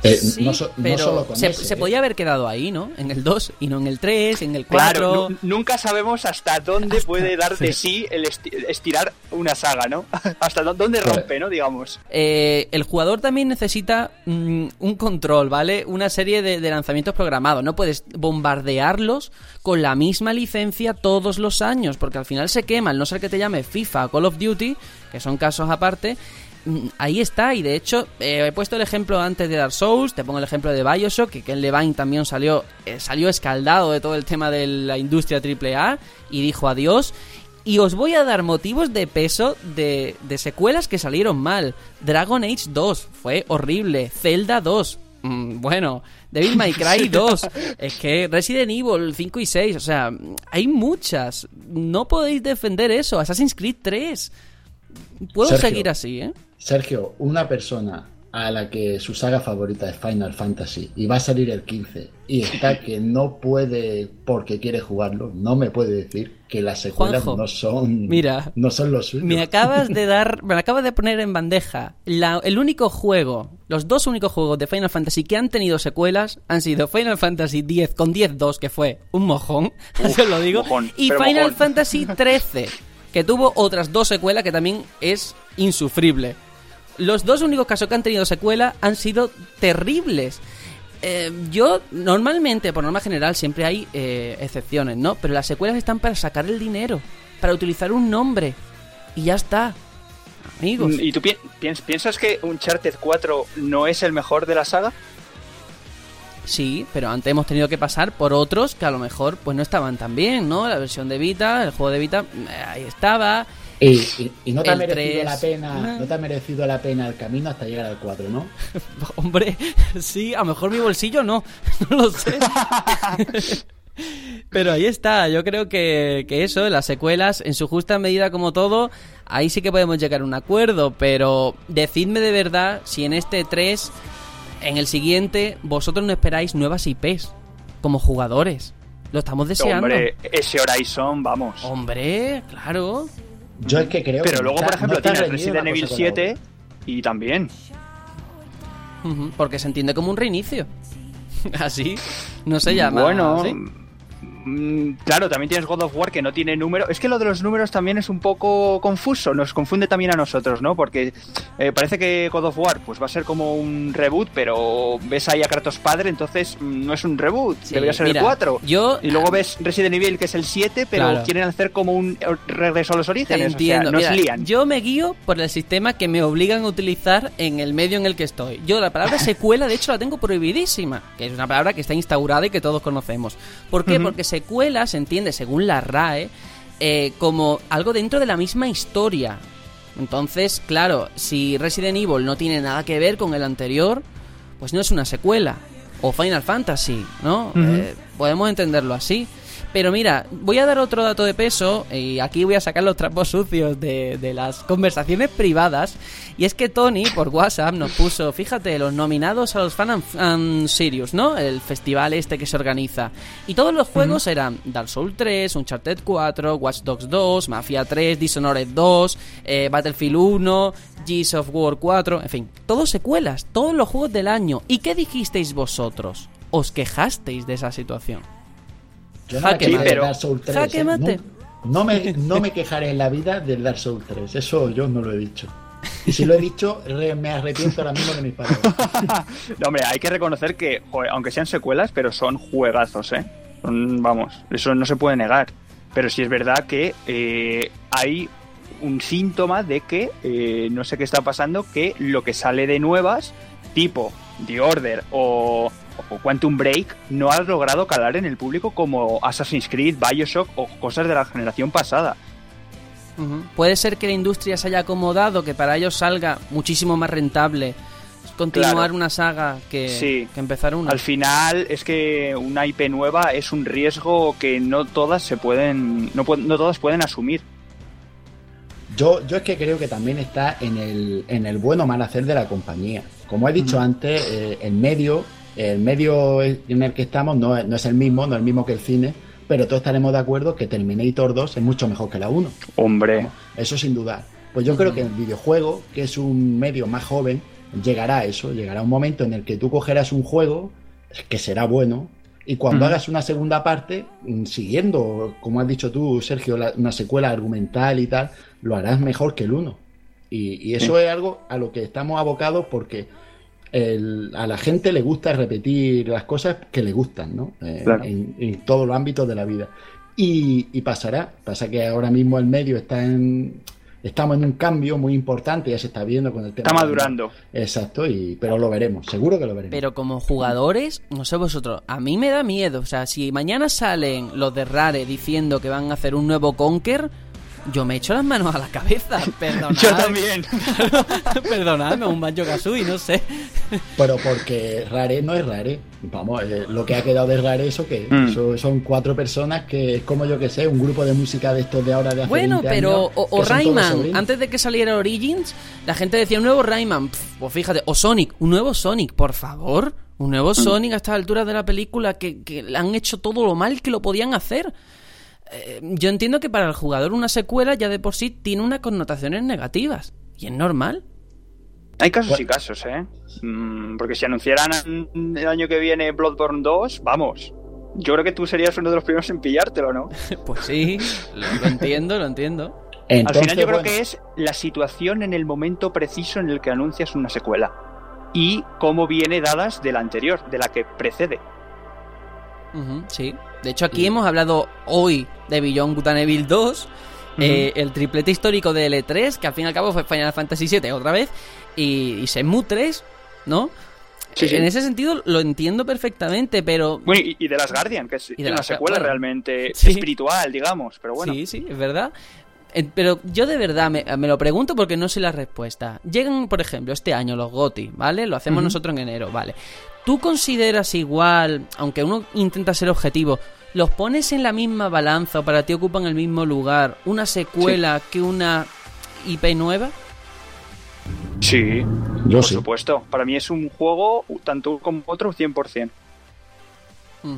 Eh, Sí, no, so- no pero solo con se, ese, se eh. podía haber quedado ahí, ¿no? En el 2 y no en el 3, en el 4. Claro, nu- nunca sabemos hasta dónde puede dar de sí el esti- estirar una saga, ¿no? hasta dó- dónde rompe, ¿no? Digamos. Eh, el jugador también necesita mm, un control, ¿vale? Una serie de, de lanzamientos programados. No puedes bombardearlos con la misma licencia todos los años, porque al final se quema, al no ser que te llame FIFA o Call of Duty, que son casos aparte. Mm, Ahí está, y de hecho eh, he puesto el ejemplo antes de Dark Souls, te pongo el ejemplo de Bioshock, que Ken Levine también salió, eh, salió escaldado de todo el tema de la industria AAA y dijo adiós. Y os voy a dar motivos de peso de, de secuelas que salieron mal. Dragon Age 2 fue horrible. Zelda 2, mm, bueno. Devil May Cry 2. Es que Resident Evil 5 y 6. O sea, hay muchas. No podéis defender eso. Assassin's Creed 3. Puedo Sergio. seguir así, ¿eh? Sergio, una persona a la que su saga favorita es Final Fantasy y va a salir el 15 y está que no puede porque quiere jugarlo, no me puede decir que las secuelas Juanjo, no son mira, no son los suyos. Me acabas de dar, me acabas de poner en bandeja. La- el único juego, los dos únicos juegos de Final Fantasy que han tenido secuelas han sido Final Fantasy X con 10-2, que fue un mojón, os lo digo, mojón, y Final mojón. Fantasy XIII, que tuvo otras dos secuelas que también es insufrible. Los dos únicos casos que han tenido secuela han sido terribles. Eh, yo normalmente, por norma general, siempre hay eh, excepciones, ¿no? Pero las secuelas están para sacar el dinero, para utilizar un nombre. Y ya está. Amigos. ¿Y tú pi- piens- piensas que Uncharted 4 no es el mejor de la saga? Sí, pero antes hemos tenido que pasar por otros que a lo mejor pues no estaban tan bien, ¿no? La versión de Vita, el juego de Vita, eh, ahí estaba. Y, y- y no te ha El merecido la pena, Ah. no te ha merecido la pena el camino hasta llegar al 4, ¿no? Hombre, sí, a lo mejor mi bolsillo no, no lo sé. Pero ahí está, yo creo que, que eso, las secuelas, en su justa medida como todo, ahí sí que podemos llegar a un acuerdo, pero decidme de verdad si en este 3, en el siguiente, vosotros no esperáis nuevas IPs como jugadores. Lo estamos deseando. Hombre, ese Horizon, vamos. Hombre, claro. Yo es que creo que Pero luego, por ejemplo, no tienes Resident Evil cosa con la 7 otra. y también. Porque se entiende como un reinicio. Así. No se llama. Bueno, así. Mm, claro, también tienes God of War que no tiene número. Es que lo de los números también es un poco confuso, nos confunde también a nosotros, ¿no? Porque eh, parece que God of War pues va a ser como un reboot, pero ves ahí a Kratos padre, entonces mm, no es un reboot, Sí, debería ser mira, el 4. yo- y luego ves Resident Evil que es el 7, pero Claro. quieren hacer como un eh, regreso a los orígenes, entiendo. o sea, nos Mira, lían. Yo me guío por el sistema que me obligan a utilizar en el medio en el que estoy. Yo la palabra secuela, de hecho, la tengo prohibidísima, que es una palabra que está instaurada y que todos conocemos. ¿Por qué? Porque secuela se entiende, según la RAE, eh, como algo dentro de la misma historia. Entonces, claro, si Resident Evil no tiene nada que ver con el anterior, pues no es una secuela. O Final Fantasy, ¿no? Eh, podemos entenderlo así. Pero mira, voy a dar otro dato de peso y aquí voy a sacar los trapos sucios de, de las conversaciones privadas. Y es que Tony por WhatsApp nos puso, fíjate, los nominados a los Fan and, Serious, ¿no? El festival este que se organiza. Y todos los juegos eran Dark Souls 3, Uncharted 4, Watch Dogs 2, Mafia 3, Dishonored 2, eh, Battlefield 1, Gears of War 4, en fin, todos secuelas, todos los juegos del año. ¿Y qué dijisteis vosotros? ¿Os quejasteis de esa situación? Yo no Jaque me mate. del Dark Souls 3. Jaque ¿eh? mate. No, no me, no me quejaré en la vida del Dark Souls 3. Eso yo no lo he dicho. Y si lo he dicho, re- me arrepiento ahora mismo de mis palabras. No, hombre, hay que reconocer que, joder, aunque sean secuelas, pero son juegazos, ¿eh? Son, vamos, eso no se puede negar. Pero sí es verdad que eh, hay un síntoma de que eh, no sé qué está pasando, que lo que sale de nuevas, tipo The Order o, o Quantum Break, no ha logrado calar en el público como Assassin's Creed, Bioshock o cosas de la generación pasada. Puede ser que la industria se haya acomodado, que para ellos salga muchísimo más rentable continuar Claro. una saga que, Sí. que empezar una. Al final es que una IP nueva es un riesgo que no todas se pueden, no, no todas pueden asumir. Yo, yo es que creo que también está en el, en el bueno o mal hacer de la compañía. Como he dicho antes, eh, el medio, el medio en el que estamos no es, no es el mismo, no es el mismo que el cine, pero todos estaremos de acuerdo que Terminator 2 es mucho mejor que la 1. Hombre, Eso sin dudar. Pues yo creo que el videojuego, que es un medio más joven, llegará a eso. Llegará un momento en el que tú cogerás un juego que será bueno y cuando hagas una segunda parte, mm, siguiendo, como has dicho tú, Sergio, la- una secuela argumental y tal, lo harás mejor que el uno. Y, y eso es algo a lo que estamos abocados porque el- a la gente le gusta repetir las cosas que le gustan, ¿no? Eh, Claro. en, en todos los ámbitos de la vida. Y, y pasará. Pasa que ahora mismo el medio está en. Estamos en un cambio muy importante, ya se está viendo con el tema. está de- madurando. Exacto, y, pero lo veremos, seguro que lo veremos. Pero como jugadores, no sé vosotros, a mí me da miedo. O sea, si mañana salen los de Rare diciendo que van a hacer un nuevo Conker, yo me echo las manos a la cabeza. Perdonad. Yo también. Perdonadme, un Banjo Kazooie, no sé. Pero porque Rare no es Rare. Vamos, eh, lo que ha quedado de Rare, ¿eso que Mm. Eso son cuatro personas que es como yo que sé, un grupo de música de estos de ahora de hace Bueno, 20 pero. años, O, Rayman, antes de que saliera Origins, la gente decía un nuevo Rayman. Pf, pues fíjate, o Sonic, un nuevo Sonic, por favor. Un nuevo Sonic a estas alturas de la película que, que le han hecho todo lo mal que lo podían hacer. Eh, yo entiendo que para el jugador una secuela ya de por sí tiene unas connotaciones negativas. Y es normal. Hay casos y casos, ¿eh? Mm, porque si anunciaran el año que viene Bloodborne 2, vamos. Yo creo que tú serías uno de los primeros en pillártelo, ¿no? Pues sí, lo, lo entiendo, lo entiendo. Al final yo creo que es la situación en el momento preciso en el que anuncias una secuela. Y cómo viene dadas de la anterior, de la que precede. Sí. De hecho, aquí hemos hablado hoy de Beyond and Evil 2, eh, el triplete histórico de L3, que al fin y al cabo fue Final Fantasy VII otra vez, y, y Shenmue 3, ¿no? Sí, Eh, sí. En ese sentido lo entiendo perfectamente, pero... Bueno, y, y de las Guardian, que es de una secuela bueno. realmente Sí. espiritual, digamos. Pero bueno, Sí, sí, es verdad. Eh, Pero yo de verdad me, me lo pregunto porque no sé la respuesta. Llegan, por ejemplo, este año los GOTI, ¿vale? Lo hacemos nosotros en enero, ¿vale? ¿Tú consideras igual, aunque uno intenta ser objetivo, los pones en la misma balanza o para ti ocupan el mismo lugar una secuela que una IP nueva? sí, yo por sí. supuesto. Para mí es un juego, tanto uno como otro, 100%.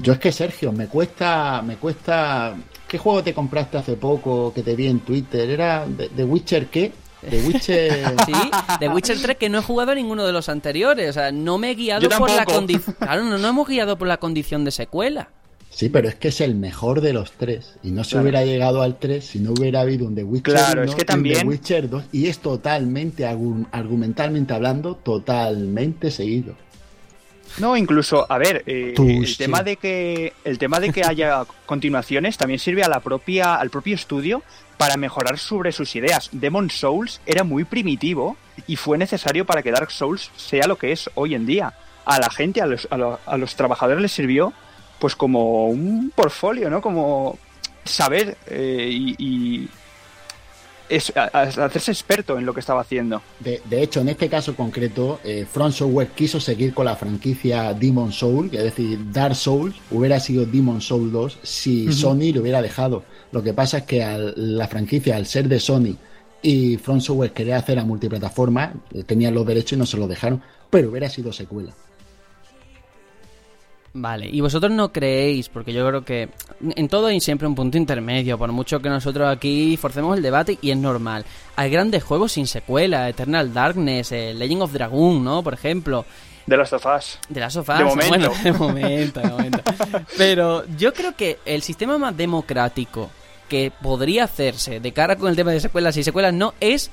Yo es que Sergio, me cuesta, me cuesta. ¿Qué juego te compraste hace poco que te vi en Twitter? ¿Era de, de Witcher qué? De Witcher. Sí, The Witcher 3 que no he jugado a ninguno de los anteriores, o sea, no me he guiado Yo por la condición... Claro, no, no hemos guiado por la condición de secuela. Sí, pero es que es el mejor de los tres. Y no se Claro. hubiera llegado al 3 si no hubiera habido un The Witcher Claro, 1 es que y un también- The Witcher 2. Y es totalmente, argu- argumentalmente hablando, totalmente seguido. No, incluso, a ver, eh, el tema de que el tema de que haya continuaciones también sirve a la propia al propio estudio para mejorar sobre sus ideas. Demon Souls era muy primitivo y fue necesario para que Dark Souls sea lo que es hoy en día. A la gente, a los, a lo- a los trabajadores les sirvió pues como un portfolio, ¿no? Como saber eh, y, y es- a- a- hacerse experto en lo que estaba haciendo. De, de hecho, en este caso concreto, eh, From Software quiso seguir con la franquicia Demon Soul, es decir, Dark Souls hubiera sido Demon Soul 2 si Sony lo hubiera dejado. Lo que pasa es que al- la franquicia, al ser de Sony y From Software quería hacer a multiplataforma, eh, tenían los derechos y no se los dejaron, pero hubiera sido secuela. Vale, y vosotros no creéis, porque yo creo que en todo hay siempre un punto intermedio, por mucho que nosotros aquí forcemos el debate y es normal. Hay grandes juegos sin secuela, Eternal Darkness, eh, Legend of Dragoon, ¿no? Por ejemplo, De las sofás. de las sofás. De momento. Bueno, de momento, de momento. Pero yo creo que el sistema más democrático que podría hacerse de cara con el tema de secuelas y secuelas no es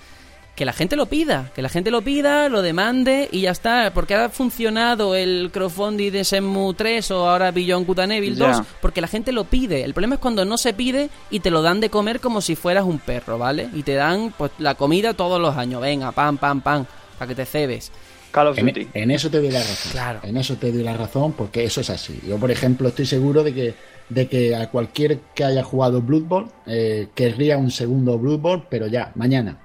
que la gente lo pida, que la gente lo pida, lo demande y ya está, porque ha funcionado el crowdfunding de Shenmue 3 o ahora Beyond Good and Evil 2, Ya. porque la gente lo pide. El problema es cuando no se pide y te lo dan de comer como si fueras un perro, ¿vale? Y te dan pues la comida todos los años, venga, pam, pam, pam, para que te cebes. Call of En, Duty. en eso te doy la razón. Claro. En eso te doy la razón porque eso es así. Yo, por ejemplo, estoy seguro de que, de que a cualquier que haya jugado Bloodborne eh, querría un segundo Bloodborne, pero ya, mañana.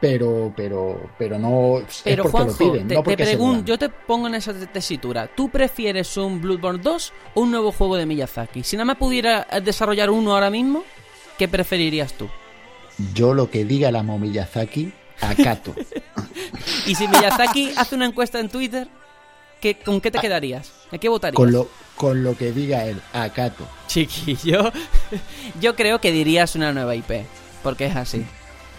Pero, pero, pero no es Pero porque Juanjo, lo piden, te, no te porque se lo pregun- dan. yo te pongo en esa te- tesitura. ¿Tú prefieres un Bloodborne 2 o un nuevo juego de Miyazaki? Si nada más pudiera eh, desarrollar uno ahora mismo, ¿qué preferirías tú? Yo lo que diga la Momiyazaki, acato. Y si Miyazaki hace una encuesta en Twitter, ¿qué, ¿con qué te quedarías? ¿A qué votarías? con lo, con lo que diga él, acato. Chiquillo, yo creo que dirías una nueva IP, porque es así.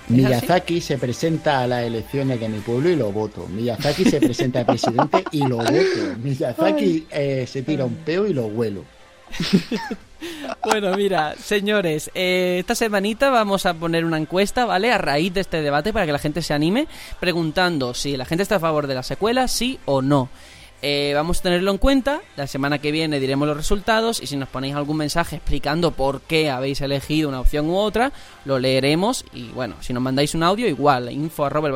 ¿Es Miyazaki se presenta a las elecciones de mi pueblo y lo voto. Miyazaki se presenta a presidente y lo voto. Miyazaki eh, se tira un peo y lo huelo. Bueno, mira, señores, eh, esta semanita vamos a poner una encuesta, ¿vale? A raíz de este debate para que la gente se anime, preguntando si la gente está a favor de la secuela, sí o no. Eh, vamos a tenerlo en cuenta, la semana que viene diremos los resultados y si nos ponéis algún mensaje explicando por qué habéis elegido una opción u otra, lo leeremos y bueno, si nos mandáis un audio igual, info arroba el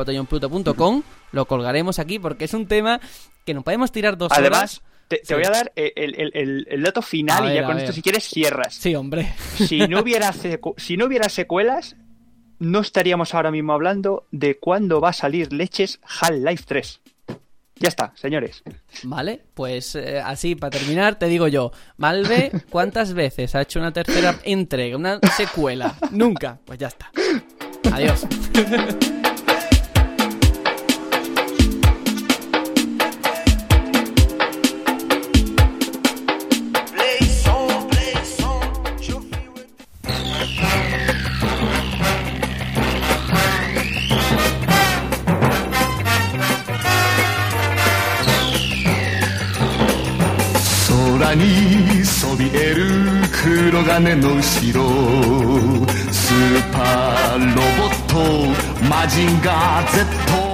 lo colgaremos aquí porque es un tema que nos podemos tirar dos Además, horas. te, te Sí. voy a dar el, el- el- el dato final y ya con esto, si quieres, cierras. Sí, hombre. Si no hubiera si no hubiera secuelas, no estaríamos ahora mismo hablando de cuándo va a salir leches Half-Life 3. Ya está, señores. Vale, pues eh, así, para terminar, te digo yo, Malve, ¿cuántas veces ha hecho una tercera entrega, una secuela? Nunca, pues ya está. Adiós.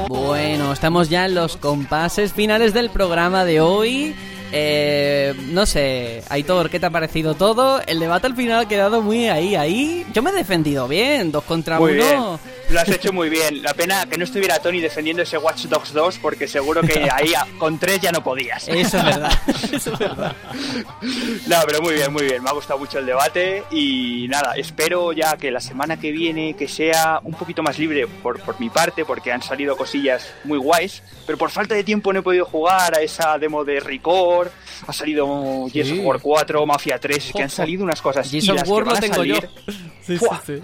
Bueno, estamos ya en los compases finales del programa de hoy. Eh, no sé, Aitor, ¿qué te ha parecido todo? El debate al final ha quedado muy ahí, ahí. Yo me he defendido bien, dos contra Muy bien. Lo has hecho muy bien. La pena que no estuviera Tony defendiendo ese Watch Dogs 2 porque seguro que ahí con tres ya no podías. Eso es verdad, eso es verdad. No, pero muy bien, muy bien. Me ha gustado mucho el debate y nada, espero ya que la semana que viene que sea un poquito más libre por, por mi parte porque han salido cosillas muy guays, pero por falta de tiempo no he podido jugar a esa demo de Record, ha salido Gears of War 4, Mafia 3, es que han salido unas cosas Gears y que War van lo a tengo salir, Sí, sí, sí.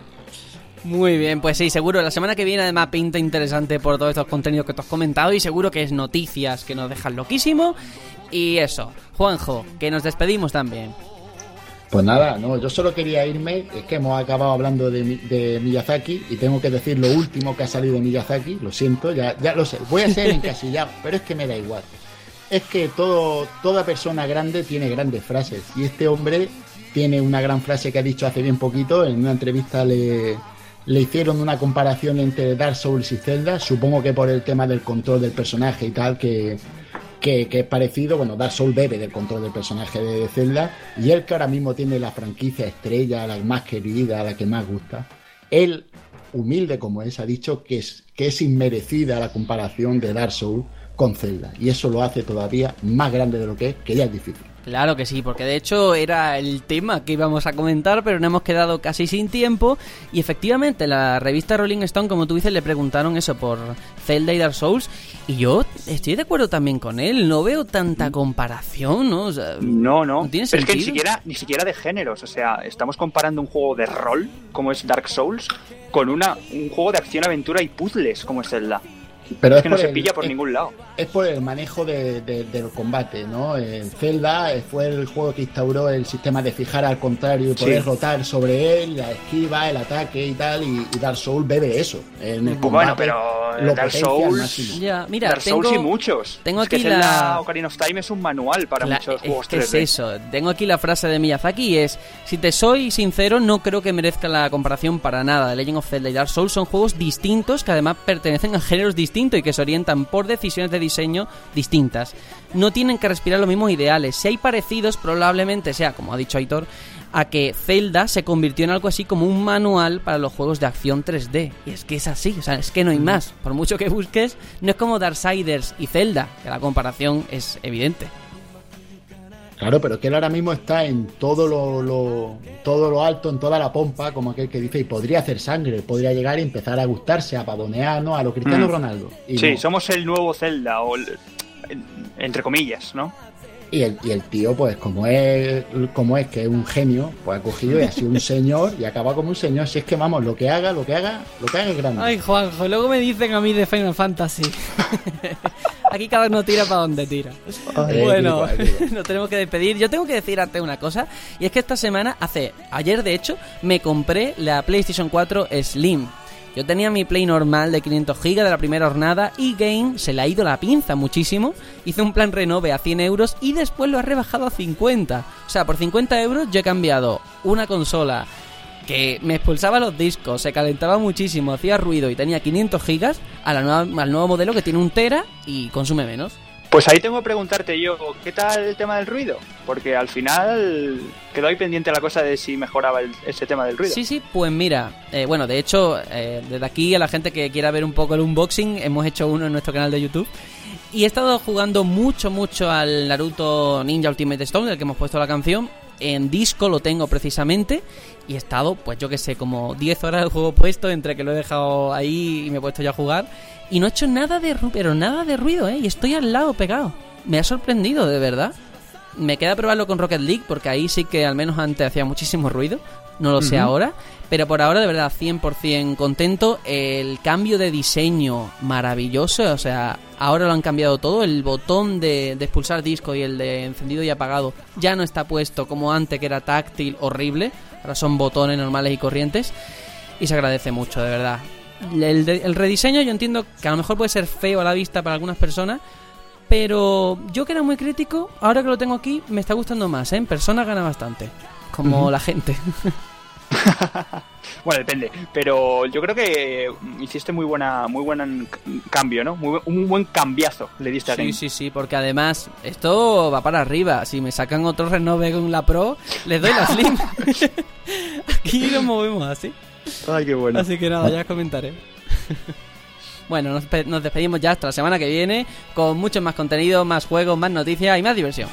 Muy bien, pues sí, seguro. La semana que viene además pinta interesante por todos estos contenidos que te has comentado y seguro que es noticias que nos dejan loquísimo. Y eso, Juanjo, que nos despedimos también. Pues nada, no, yo solo quería irme, es que hemos acabado hablando de, de Miyazaki y tengo que decir lo último que ha salido de Miyazaki, lo siento, ya, ya lo sé, voy a ser encasillado, pero es que me da igual. Es que todo, toda persona grande tiene grandes frases y este hombre tiene una gran frase que ha dicho hace bien poquito, en una entrevista le, le hicieron una comparación entre Dark Souls y Zelda, supongo que por el tema del control del personaje y tal, que, que, es parecido, bueno, Dark Souls bebe del control del personaje de Zelda, y él que ahora mismo tiene la franquicia estrella, la más querida, la que más gusta, él, humilde como es, ha dicho que es, que es inmerecida la comparación de Dark Souls con Zelda, y eso lo hace todavía más grande de lo que es, que ya es difícil. Claro que sí, porque de hecho era el tema que íbamos a comentar, pero no hemos quedado casi sin tiempo. Y efectivamente, la revista Rolling Stone, como tú dices, le preguntaron eso por Zelda y Dark Souls. Y yo estoy de acuerdo también con él. No veo tanta comparación, ¿no? O sea, No, no. ¿No tiene es que ni siquiera, ni siquiera de géneros. O sea, estamos comparando un juego de rol, como es Dark Souls, con una, un juego de acción, aventura y puzzles, como es Zelda. Pero Es que no por se el- pilla por es- ningún lado. es por el manejo de- de- del combate, ¿no? En Zelda eh, fue el juego que instauró el sistema de fijar al contrario y poder Sí. rotar sobre él, la esquiva, el ataque y tal, y, y Dark Souls bebe eso. En el Bueno, pero lo Dark Souls-. Ya, mira, Dark tengo, Souls y muchos. tengo es que aquí Zelda la- Ocarina of Time es un manual para La- muchos juegos que 3D. es eso. Tengo aquí la frase de Miyazaki y es: Si te soy sincero, no creo que merezca la comparación para nada. The Legend of Zelda y Dark Souls son juegos distintos que además pertenecen a géneros distintos y que se orientan por decisiones de diseño distintas. No tienen que respirar los mismos ideales. Si hay parecidos, probablemente sea, como ha dicho Aitor, a que Zelda se convirtió en algo así como un manual para los juegos de acción 3D. Y es que es así, o sea, es que no hay más. Por mucho que busques, no es como Darksiders y Zelda, que la comparación es evidente. Claro, pero que él ahora mismo está en todo lo, lo- todo lo alto, en toda la pompa, como aquel que dice, y podría hacer sangre, podría llegar y empezar a gustarse, a pavonear, ¿no? A lo Cristiano Mm. Ronaldo. Y Sí, no. somos el nuevo Zelda, o el- en- entre comillas, ¿no? Y el, y el tío, pues como es, como es que es un genio, pues ha cogido y ha sido un señor y acaba como un señor. Si es que vamos, lo que haga, lo que haga, lo que haga es grande. Ay, Juanjo, luego me dicen a mí de Final Fantasy. Aquí cada uno tira para donde tira. Ay, bueno, igual, igual. nos tenemos que despedir. Yo tengo que decir antes una cosa, y es que esta semana, hace ayer de hecho, me compré la PlayStation 4 Slim. Yo tenía mi Play normal de 500 GB de la primera jornada y Game se le ha ido la pinza muchísimo. Hice un plan renove a 100 euros y después lo ha rebajado a 50. O sea, por 50 euros yo he cambiado una consola que me expulsaba los discos, se calentaba muchísimo, hacía ruido y tenía 500 gigas a la nueva- al nuevo modelo que tiene un tera y consume menos. Pues ahí tengo que preguntarte yo, ¿qué tal el tema del ruido? Porque al final quedó ahí pendiente la cosa de si mejoraba el- ese tema del ruido. Sí, sí, pues mira, eh, bueno, de hecho, eh, desde aquí a la gente que quiera ver un poco el unboxing, hemos hecho uno en nuestro canal de YouTube. Y he estado jugando mucho, mucho al Naruto Ninja Ultimate Stone, del que hemos puesto la canción. En disco lo tengo precisamente. Y he estado, pues yo que sé, como 10 horas del juego puesto, entre que lo he dejado ahí y me he puesto ya a jugar. Y no he hecho nada de ruido, pero nada de ruido, ¿eh? Y estoy al lado pegado. Me ha sorprendido, de verdad. Me queda probarlo con Rocket League porque ahí sí que al menos antes hacía muchísimo ruido. No lo sé Ujú. ahora. Pero por ahora de verdad 100% contento. El cambio de diseño maravilloso. O sea, ahora lo han cambiado todo. El botón de, de expulsar disco y el de encendido y apagado ya no está puesto como antes que era táctil horrible. Ahora son botones normales y corrientes. Y se agradece mucho, de verdad. El, el rediseño yo entiendo que a lo mejor puede ser feo a la vista para algunas personas. Pero yo que era muy crítico, ahora que lo tengo aquí, me está gustando más, ¿eh? En persona gana bastante. Como la gente. Bueno, depende, pero yo creo que hiciste muy buena, muy buen cambio, ¿no? Muy, un buen cambiazo le diste a Sí, Game. sí, sí, porque además esto va para arriba. Si me sacan otro renove con la Pro, les doy la Slim. Aquí nos movemos así. Ay, qué bueno. Así que nada, ya os comentaré. bueno, nos, nos despedimos ya hasta la semana que viene con mucho más contenido, más juegos, más noticias y más diversión.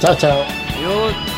Chao, chao. Adiós.